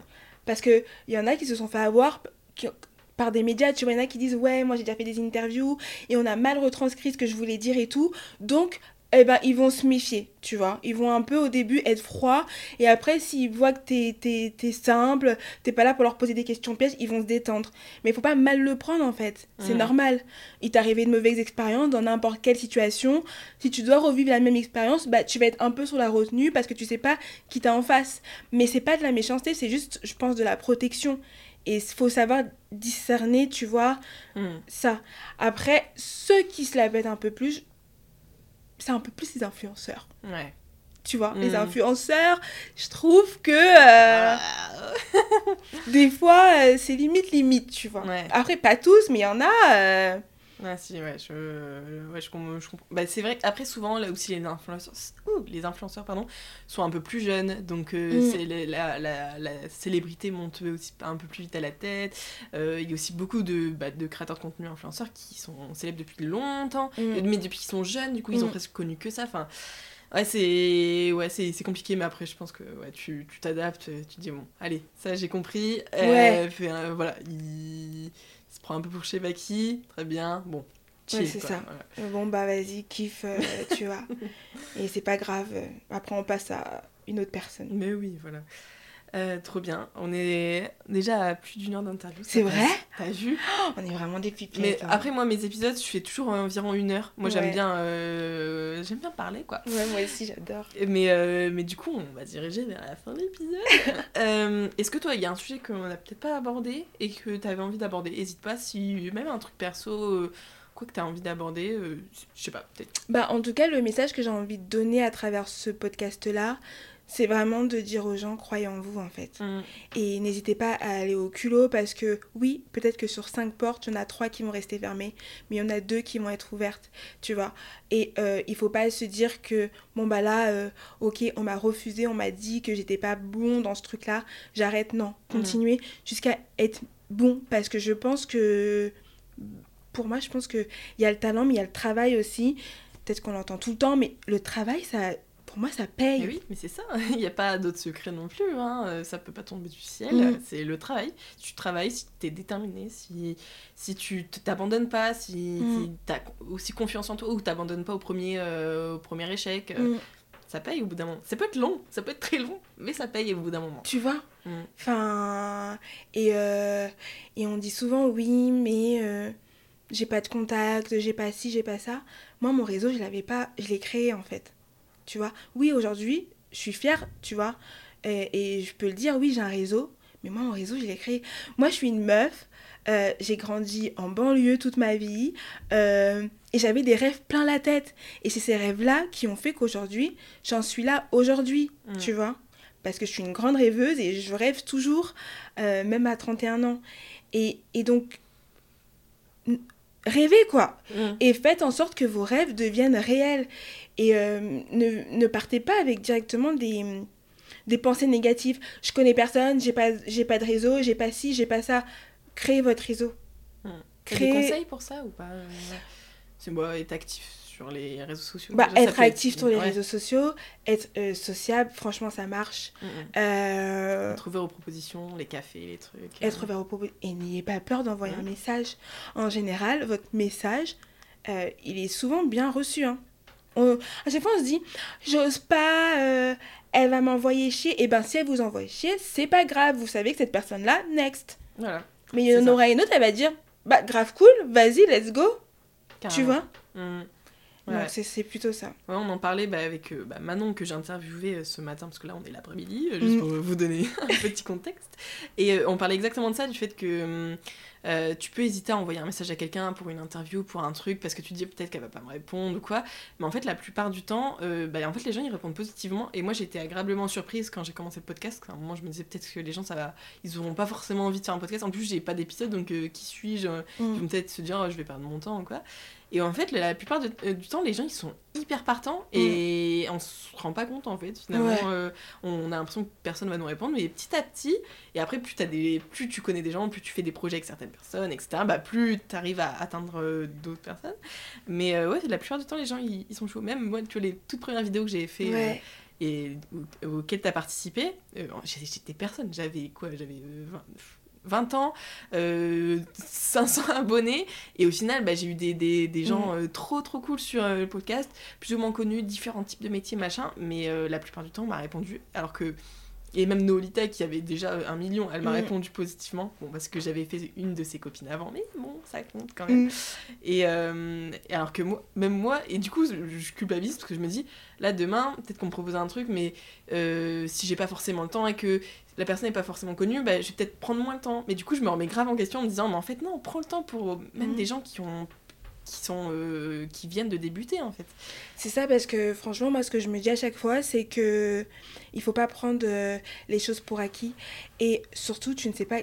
Parce qu'il y en a qui se sont fait avoir qui- par des médias, tu vois, il y en a qui disent Ouais, moi j'ai déjà fait des interviews et on a mal retranscrit ce que je voulais dire et tout. Donc, eh ben, ils vont se méfier, tu vois. Ils vont un peu au début être froids et après, s'ils voient que t'es, t'es, t'es simple, t'es pas là pour leur poser des questions pièges, ils vont se détendre. Mais il faut pas mal le prendre en fait. C'est normal. Il t'est arrivé de mauvaises expériences dans n'importe quelle situation si tu dois revivre la même expérience, bah, tu vas être un peu sur la retenue parce que tu sais pas qui t'as en face. Mais c'est pas de la méchanceté, c'est juste, je pense, de la protection. Et il faut savoir discerner, tu vois, Hmm. ça. Après, ceux qui se la pètent un peu plus, c'est un peu plus les influenceurs. Ouais. Tu vois, les Mm. influenceurs, je trouve que euh, des fois, euh, c'est limite, limite, tu vois. Ouais. Après, pas tous, mais il y en a. Ah si, ouais, je, ouais, je, com- je comprends. Bah, c'est vrai qu'après, souvent, là aussi, les influenceurs, ouh, les influenceurs pardon, sont un peu plus jeunes, donc euh, Mm. c'est la, la, la, célébrité monte aussi un peu plus vite à la tête. Euh, Il y a aussi beaucoup de, bah, de créateurs de contenu influenceurs qui sont célèbres depuis longtemps, mm. mais depuis qu'ils sont jeunes, du coup, ils ont Mm. presque connu que ça. Enfin, ouais, c'est ouais, c'est compliqué, mais après, je pense que ouais, tu t'adaptes, tu dis, bon, allez, ça j'ai compris. Euh, Ouais. fait, voilà, il... se prend un peu pour Shebaki, très bien, bon. Ouais, c'est ça. voilà. Euh, Bon, bah vas-y, kiffe, euh, tu vois. Et c'est pas grave. euh, Après, on passe à une autre personne. Mais oui, voilà. Euh, trop bien. On est déjà à plus d'une heure d'interview. C'est vrai T'as vu Oh, on est vraiment des pipettes. Mais hein. après, moi, mes épisodes, je fais toujours environ une heure. Moi, j'aime bien, euh, j'aime bien parler, quoi. Ouais, moi aussi, j'adore. Mais, euh, mais du coup, on va diriger vers la fin de l'épisode. Euh, Est-ce que toi, il y a un sujet qu'on n'a peut-être pas abordé et que tu avais envie d'aborder? N'hésite pas si même un truc perso, euh, quoi que tu as envie d'aborder euh, Je sais pas, peut-être. Bah, en tout cas, le message que j'ai envie de donner à travers ce podcast-là, c'est vraiment de dire aux gens, croyez en vous en fait. Mm. Et n'hésitez pas à aller au culot parce que oui, peut-être que sur cinq portes, il y en a trois qui vont rester fermées, mais il y en a deux qui vont être ouvertes, tu vois. Et euh, il faut pas se dire que, bon bah là, euh, ok, on m'a refusé, on m'a dit que j'étais pas bon dans ce truc-là, j'arrête, non. Continuez jusqu'à être bon parce que je pense que, pour moi, je pense qu'il y a le talent, mais il y a le travail aussi. Peut-être qu'on l'entend tout le temps, mais le travail, ça pour moi, ça paye. Mais oui, mais c'est ça. Il n'y a pas d'autres secrets non plus. Hein. Euh, ça peut pas tomber du ciel. Mm. C'est le travail. Si tu travailles, si tu es déterminé, si, si tu t'abandonnes pas, si, Mm. tu as aussi confiance en toi ou t'abandonnes pas au premier, euh, au premier échec, euh, Mm. ça paye au bout d'un moment. Ça peut être long, ça peut être très long, mais ça paye au bout d'un moment. Tu vois? Mm. Enfin, et, euh, et on dit souvent oui, mais j'ai pas de contact, j'ai pas ci, j'ai pas ça. Moi, mon réseau, je l'avais pas, je l'ai créé en fait. Tu vois Oui, aujourd'hui, je suis fière, tu vois, et, et je peux le dire, oui, j'ai un réseau, mais moi, mon réseau, je l'ai créé. Moi, je suis une meuf, euh, j'ai grandi en banlieue toute ma vie, euh, et j'avais des rêves plein la tête. Et c'est ces rêves-là qui ont fait qu'aujourd'hui, j'en suis là aujourd'hui, Mm. tu vois parce que je suis une grande rêveuse et je rêve toujours, euh, même à 31 ans. Et, et donc, rêvez quoi Mm. Et faites en sorte que vos rêves deviennent réels. Et euh, ne, ne partez pas avec directement des, des pensées négatives. Je connais personne, j'ai pas, j'ai pas de réseau, j'ai pas ci, j'ai pas ça. Créez votre réseau. Mm. Créer- des conseils pour ça ou pas euh, C'est moi, être actif sur les réseaux sociaux. Bah, déjà, être actif sur les ouais. réseaux sociaux, être euh, sociable, franchement, ça marche. Mm, mm. Euh, Être ouvert aux propositions, les cafés, les trucs. être ouvert aux propos et n'ayez pas peur d'envoyer un Mhm. message. En général, votre message, euh, il est souvent bien reçu. hein. On- à chaque fois, on se dit, j'ose pas, euh, elle va m'envoyer chier. Et ben, si elle vous envoie chier, c'est pas grave. Vous savez que cette personne-là, next. Voilà. Mais il y en aura une autre, elle va dire, bah, grave cool, vas-y, let's go. Tu vois Mm. Ouais. c'est- c'est plutôt ça. Ouais, on en parlait bah, avec euh, bah, Manon que j'ai interviewé euh, ce matin, parce que là on est l'après-midi, euh, juste Mm. pour vous donner un petit contexte. Et on parlait exactement de ça, du fait que hum, euh, tu peux hésiter à envoyer un message à quelqu'un pour une interview, pour un truc, parce que tu te dis peut-être qu'elle va pas me répondre ou quoi. Mais en fait, la plupart du temps, euh, bah, en fait, les gens ils répondent positivement. Et moi j'ai été agréablement surprise quand j'ai commencé le podcast. À un moment, je me disais peut-être que les gens ça va, ils auront pas forcément envie de faire un podcast. En plus, j'ai pas d'épisode, donc euh, qui suis-je? Ils Mm. vont peut-être se dire, oh, je vais perdre mon temps ou quoi. Et en fait, la plupart de- euh, du temps, les gens, ils sont hyper partants et on se rend pas compte, en fait. Finalement, Ouais. euh, on a l'impression que personne va nous répondre, mais petit à petit, et après, plus, as des, plus tu connais des gens, plus tu fais des projets avec certaines personnes, etc., bah, plus tu arrives à atteindre euh, d'autres personnes. Mais ouais, la plupart du temps, les gens, ils, ils sont chauds. Même moi, tu vois, les toutes premières vidéos que j'ai fait Ouais. et au- auxquelles tu as participé, euh, j'étais personne. J'avais quoi? J'avais euh, 20, 20 ans, euh, 500 abonnés, et au final, bah, j'ai eu des, des, des gens euh, trop trop cool sur euh, le podcast, plus ou moins connus, différents types de métiers, machin, mais euh, la plupart du temps, on m'a répondu, alors que. Et même Nolita, qui avait déjà un million, elle m'a Mm. répondu positivement. Bon, parce que j'avais fait une de ses copines avant, mais bon, ça compte quand même. Mm. Et, euh, et alors que moi, même moi, et du coup, je, culpabilise parce que je me dis, là, demain, peut-être qu'on me propose un truc, mais euh, si j'ai pas forcément le temps et que la personne n'est pas forcément connue, bah, je vais peut-être prendre moins le temps. Mais du coup, je me remets grave en question en me disant, mais en fait, non, prends le temps pour même Mhm. des gens qui ont qui sont euh, qui viennent de débuter en fait. C'est ça parce que franchement moi ce que je me dis à chaque fois c'est que il faut pas prendre euh, les choses pour acquis et surtout tu ne sais pas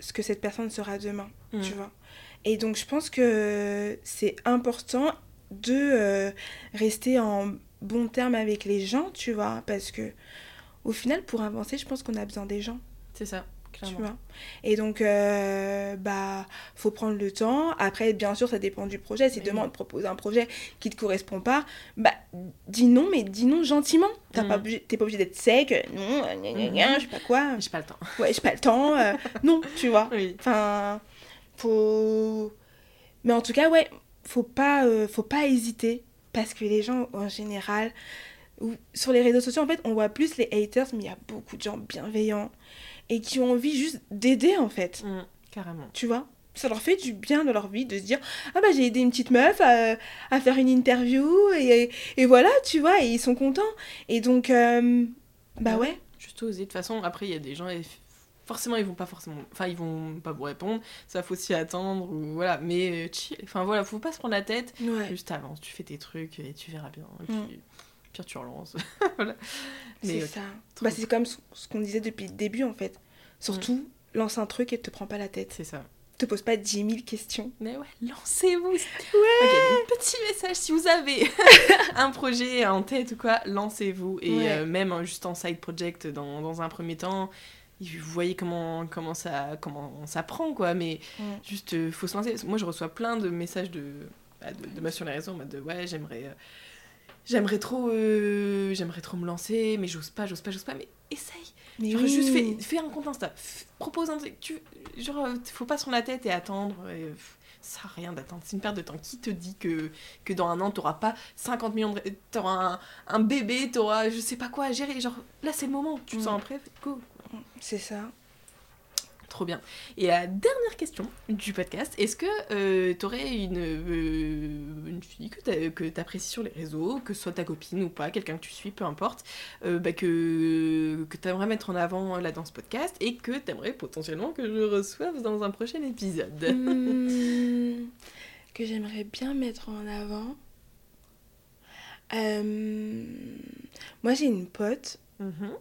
ce que cette personne sera demain, Mm. tu vois. Et donc je pense que c'est important de euh, rester en bon terme avec les gens, tu vois, parce que au final pour avancer, je pense qu'on a besoin des gens, C'est ça, tu vois. Et donc euh, bah faut prendre le temps. Après bien sûr ça dépend du projet. Si Oui. demain on te propose un projet qui te correspond pas, bah dis non mais dis non gentiment. T'as Mm. pas obligé- T'es pas obligé d'être sec. Non, gna, gna, gna, Mhm. je sais pas quoi. J'ai pas le temps. Ouais j'ai pas le temps. euh, non tu vois. Oui. Enfin, faut. Mais en tout cas, ouais, faut pas, euh, faut pas hésiter. Parce que les gens, en général, sur les réseaux sociaux, en fait, on voit plus les haters, mais il y a beaucoup de gens bienveillants et qui ont envie juste d'aider, en fait. Mm, carrément. Tu vois? Ça leur fait du bien de leur vie de se dire Ah bah j'ai aidé une petite meuf à, à faire une interview et, et voilà, tu vois, et ils sont contents. Et donc, euh, bah Ah ouais. Juste oser. De toute façon, après, il y a des gens, eff- forcément ils vont pas forcément enfin ils vont pas vous répondre ça faut aussi attendre ou voilà mais euh, chill enfin voilà faut pas se prendre la tête Ouais. juste avance tu fais tes trucs et tu verras bien et Mm. puis tu relances voilà C'est ça. Bah, c'est comme ce qu'on disait depuis le début en fait. Surtout, lance un truc et te prends pas la tête. c'est ça Te pose pas 10 000 questions. mais ouais lancez-vous Ouais. Petit message si vous avez un projet en tête ou quoi lancez-vous et Ouais. euh, même euh, juste en side project dans, dans un premier temps vous voyez comment comment ça comment ça prend quoi mais Mm. Juste, euh, faut se lancer. Moi, je reçois plein de messages de, bah, de, sur les réseaux en mode de, ouais, j'aimerais. euh, J'aimerais trop, euh, j'aimerais trop me lancer, mais j'ose pas, j'ose pas, j'ose pas. Mais essaye. Mais Genre, oui. juste fais, fais un compte Insta. Propose un truc. Tu, genre, faut pas se prendre la tête et attendre. et, pff, ça à rien d'attendre. C'est une perte de temps. Qui te dit que, que dans un an, t'auras pas 50 millions de. T'auras un, un bébé, t'auras je sais pas quoi à gérer. Genre, là, c'est le moment. Tu te Mm. sens prêt, go. C'est ça. Trop bien. Et la dernière question du podcast, est-ce que tu aurais une, euh, une fille que t'a- que t'apprécies sur les réseaux, que ce soit ta copine ou pas, quelqu'un que tu suis, peu importe, euh, bah, que, que tu aimerais mettre en avant là dans ce podcast et que tu aimerais potentiellement que je reçoive dans un prochain épisode? Hmm, que j'aimerais bien mettre en avant. Euh, moi, j'ai une pote Mhm.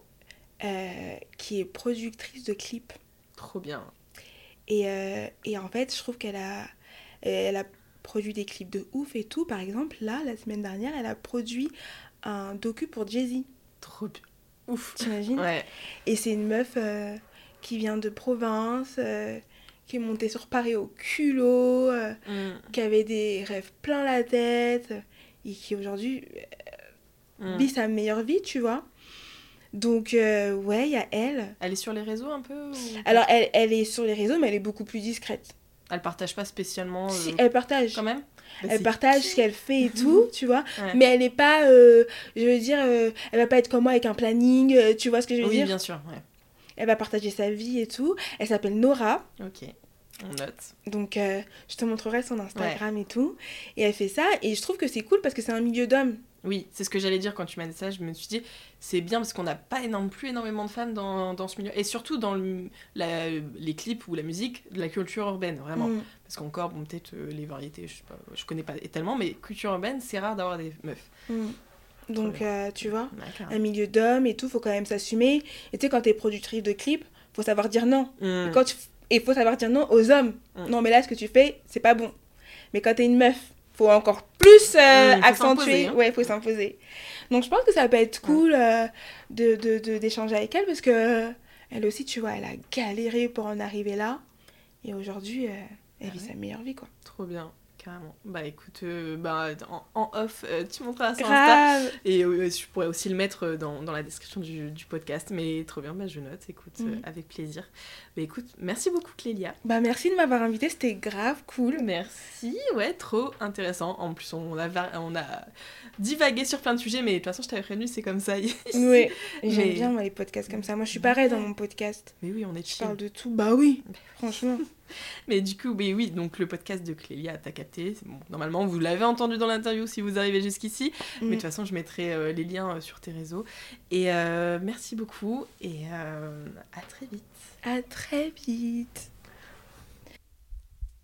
euh, qui est productrice de clips. Trop bien. Et, euh, et en fait, je trouve qu'elle a, elle a produit des clips de ouf et tout. Par exemple, là, la semaine dernière, elle a produit un docu pour Jay-Z. Trop bien. Ouf. T'imagines? Ouais. Et c'est une meuf euh, qui vient de province, euh, qui est montée sur Paris au culot, euh, Mm. qui avait des rêves plein la tête et qui aujourd'hui Mm. vit sa meilleure vie, tu vois. Donc, euh, ouais, il y a elle. Elle est sur les réseaux un peu ou- Alors, elle, elle est sur les réseaux, mais elle est beaucoup plus discrète. Elle partage pas spécialement. euh, Si, elle partage. Quand même Bah, Elle partage ce qu'elle fait et tout, tu vois. Ouais. Mais elle n'est pas, euh, je veux dire, elle va pas être comme moi avec un planning, tu vois ce que je veux Oui, dire bien sûr. Ouais. Elle va partager sa vie et tout. Elle s'appelle Nora. Ok. On note. Donc, je te montrerai son Instagram et tout. Et elle fait ça. Et je trouve que c'est cool parce que c'est un milieu d'hommes. Oui, c'est ce que j'allais dire quand tu m'as dit ça. Je me suis dit, c'est bien parce qu'on n'a pas énorme, plus énormément de femmes dans, dans ce milieu. Et surtout dans le- la- les clips ou la musique, de la culture urbaine, vraiment. Mm. Parce qu'encore, bon, peut-être euh, les variétés, je sais pas, je connais pas tellement, mais culture urbaine, c'est rare d'avoir des meufs. Mm. Donc, euh, tu vois, un milieu d'hommes et tout, faut quand même s'assumer. Et tu sais, quand t'es productrice de clips, faut savoir dire non. Mm. Et quand tu... Et faut savoir dire non aux hommes. Mm. Non, mais là, ce que tu fais, c'est pas bon. Mais quand t'es une meuf, faut encore plus euh, faut accentuer. hein. Ouais, faut s'imposer. Donc, je pense que ça peut être cool euh, de, de, de- d'échanger avec elle parce que euh, elle aussi, tu vois, elle a galéré pour en arriver là. Et aujourd'hui, elle Ah vit ouais. sa meilleure vie, quoi. Trop bien, carrément. Bah écoute, euh, bah, en, en off, euh, tu montreras Insta. Grave. Et euh, je pourrais aussi le mettre dans, dans la description du, du podcast. Mais trop bien, bah, je note, écoute, Mm. avec plaisir. Bah écoute, merci beaucoup Clélia. Bah, merci de m'avoir invité, c'était grave cool. Merci, ouais, trop intéressant. En plus, on a, on a divagué sur plein de sujets, mais de toute façon, je t'avais prévenu, c'est comme ça. ici. Oui, j'aime Mais- bien moi, les podcasts comme ça. Moi, je suis pareil dans mon podcast. Mais oui, on est Je chill. parle de tout. Bah oui, franchement. Mais du coup, oui, oui, donc le podcast de Clélia, t'as capté. Bon, normalement, vous l'avez entendu dans l'interview si vous arrivez jusqu'ici. Mais de Mm. toute façon, je mettrai euh, les liens euh, sur tes réseaux. Et euh, merci beaucoup et à très vite. À très vite.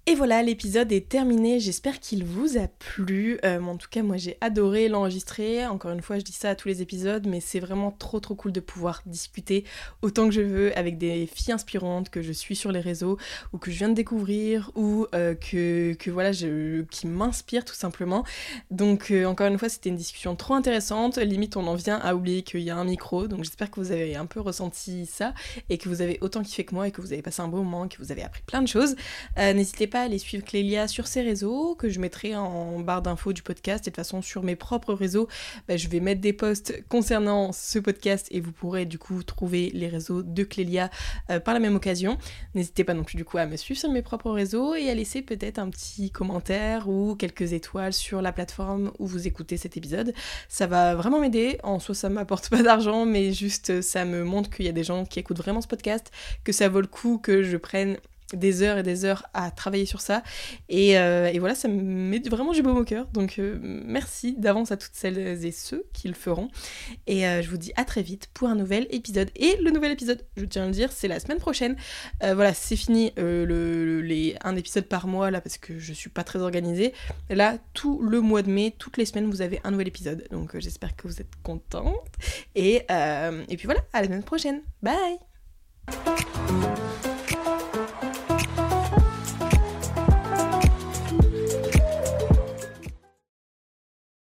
Et voilà, l'épisode est terminé. J'espère qu'il vous a plu. Euh, en tout cas, moi, j'ai adoré l'enregistrer. Encore une fois, je dis ça à tous les épisodes, mais c'est vraiment trop, trop cool de pouvoir discuter autant que je veux avec des filles inspirantes que je suis sur les réseaux ou que je viens de découvrir ou euh, que, voilà, qui m'inspirent tout simplement. Donc, euh, encore une fois, c'était une discussion trop intéressante. Limite, on en vient à oublier qu'il y a un micro. Donc, j'espère que vous avez un peu ressenti ça et que vous avez autant kiffé que moi et que vous avez passé un beau moment, que vous avez appris plein de choses. N'hésitez pas à aller suivre Clélia sur ses réseaux, que je mettrai en barre d'infos du podcast. Et de toute façon, sur mes propres réseaux, bah, je vais mettre des posts concernant ce podcast et vous pourrez du coup trouver les réseaux de Clélia euh, par la même occasion. N'hésitez pas non plus du coup à me suivre sur mes propres réseaux et à laisser peut-être un petit commentaire ou quelques étoiles sur la plateforme où vous écoutez cet épisode. Ça va vraiment m'aider. En soi, ça m'apporte pas d'argent, mais juste ça me montre qu'il y a des gens qui écoutent vraiment ce podcast, que ça vaut le coup que je prenne des heures et des heures à travailler sur ça. Et, euh, et voilà, ça me met vraiment du baume au cœur. Donc euh, merci d'avance à toutes celles et ceux qui le feront. Et euh, je vous dis à très vite pour un nouvel épisode. Et le nouvel épisode, je tiens à le dire, c'est la semaine prochaine. voilà, c'est fini le, les, un épisode par mois là parce que je suis pas très organisée. Là, tout le mois de mai, toutes les semaines, vous avez un nouvel épisode. Donc j'espère que vous êtes contents. Et, et puis voilà, à la semaine prochaine. Bye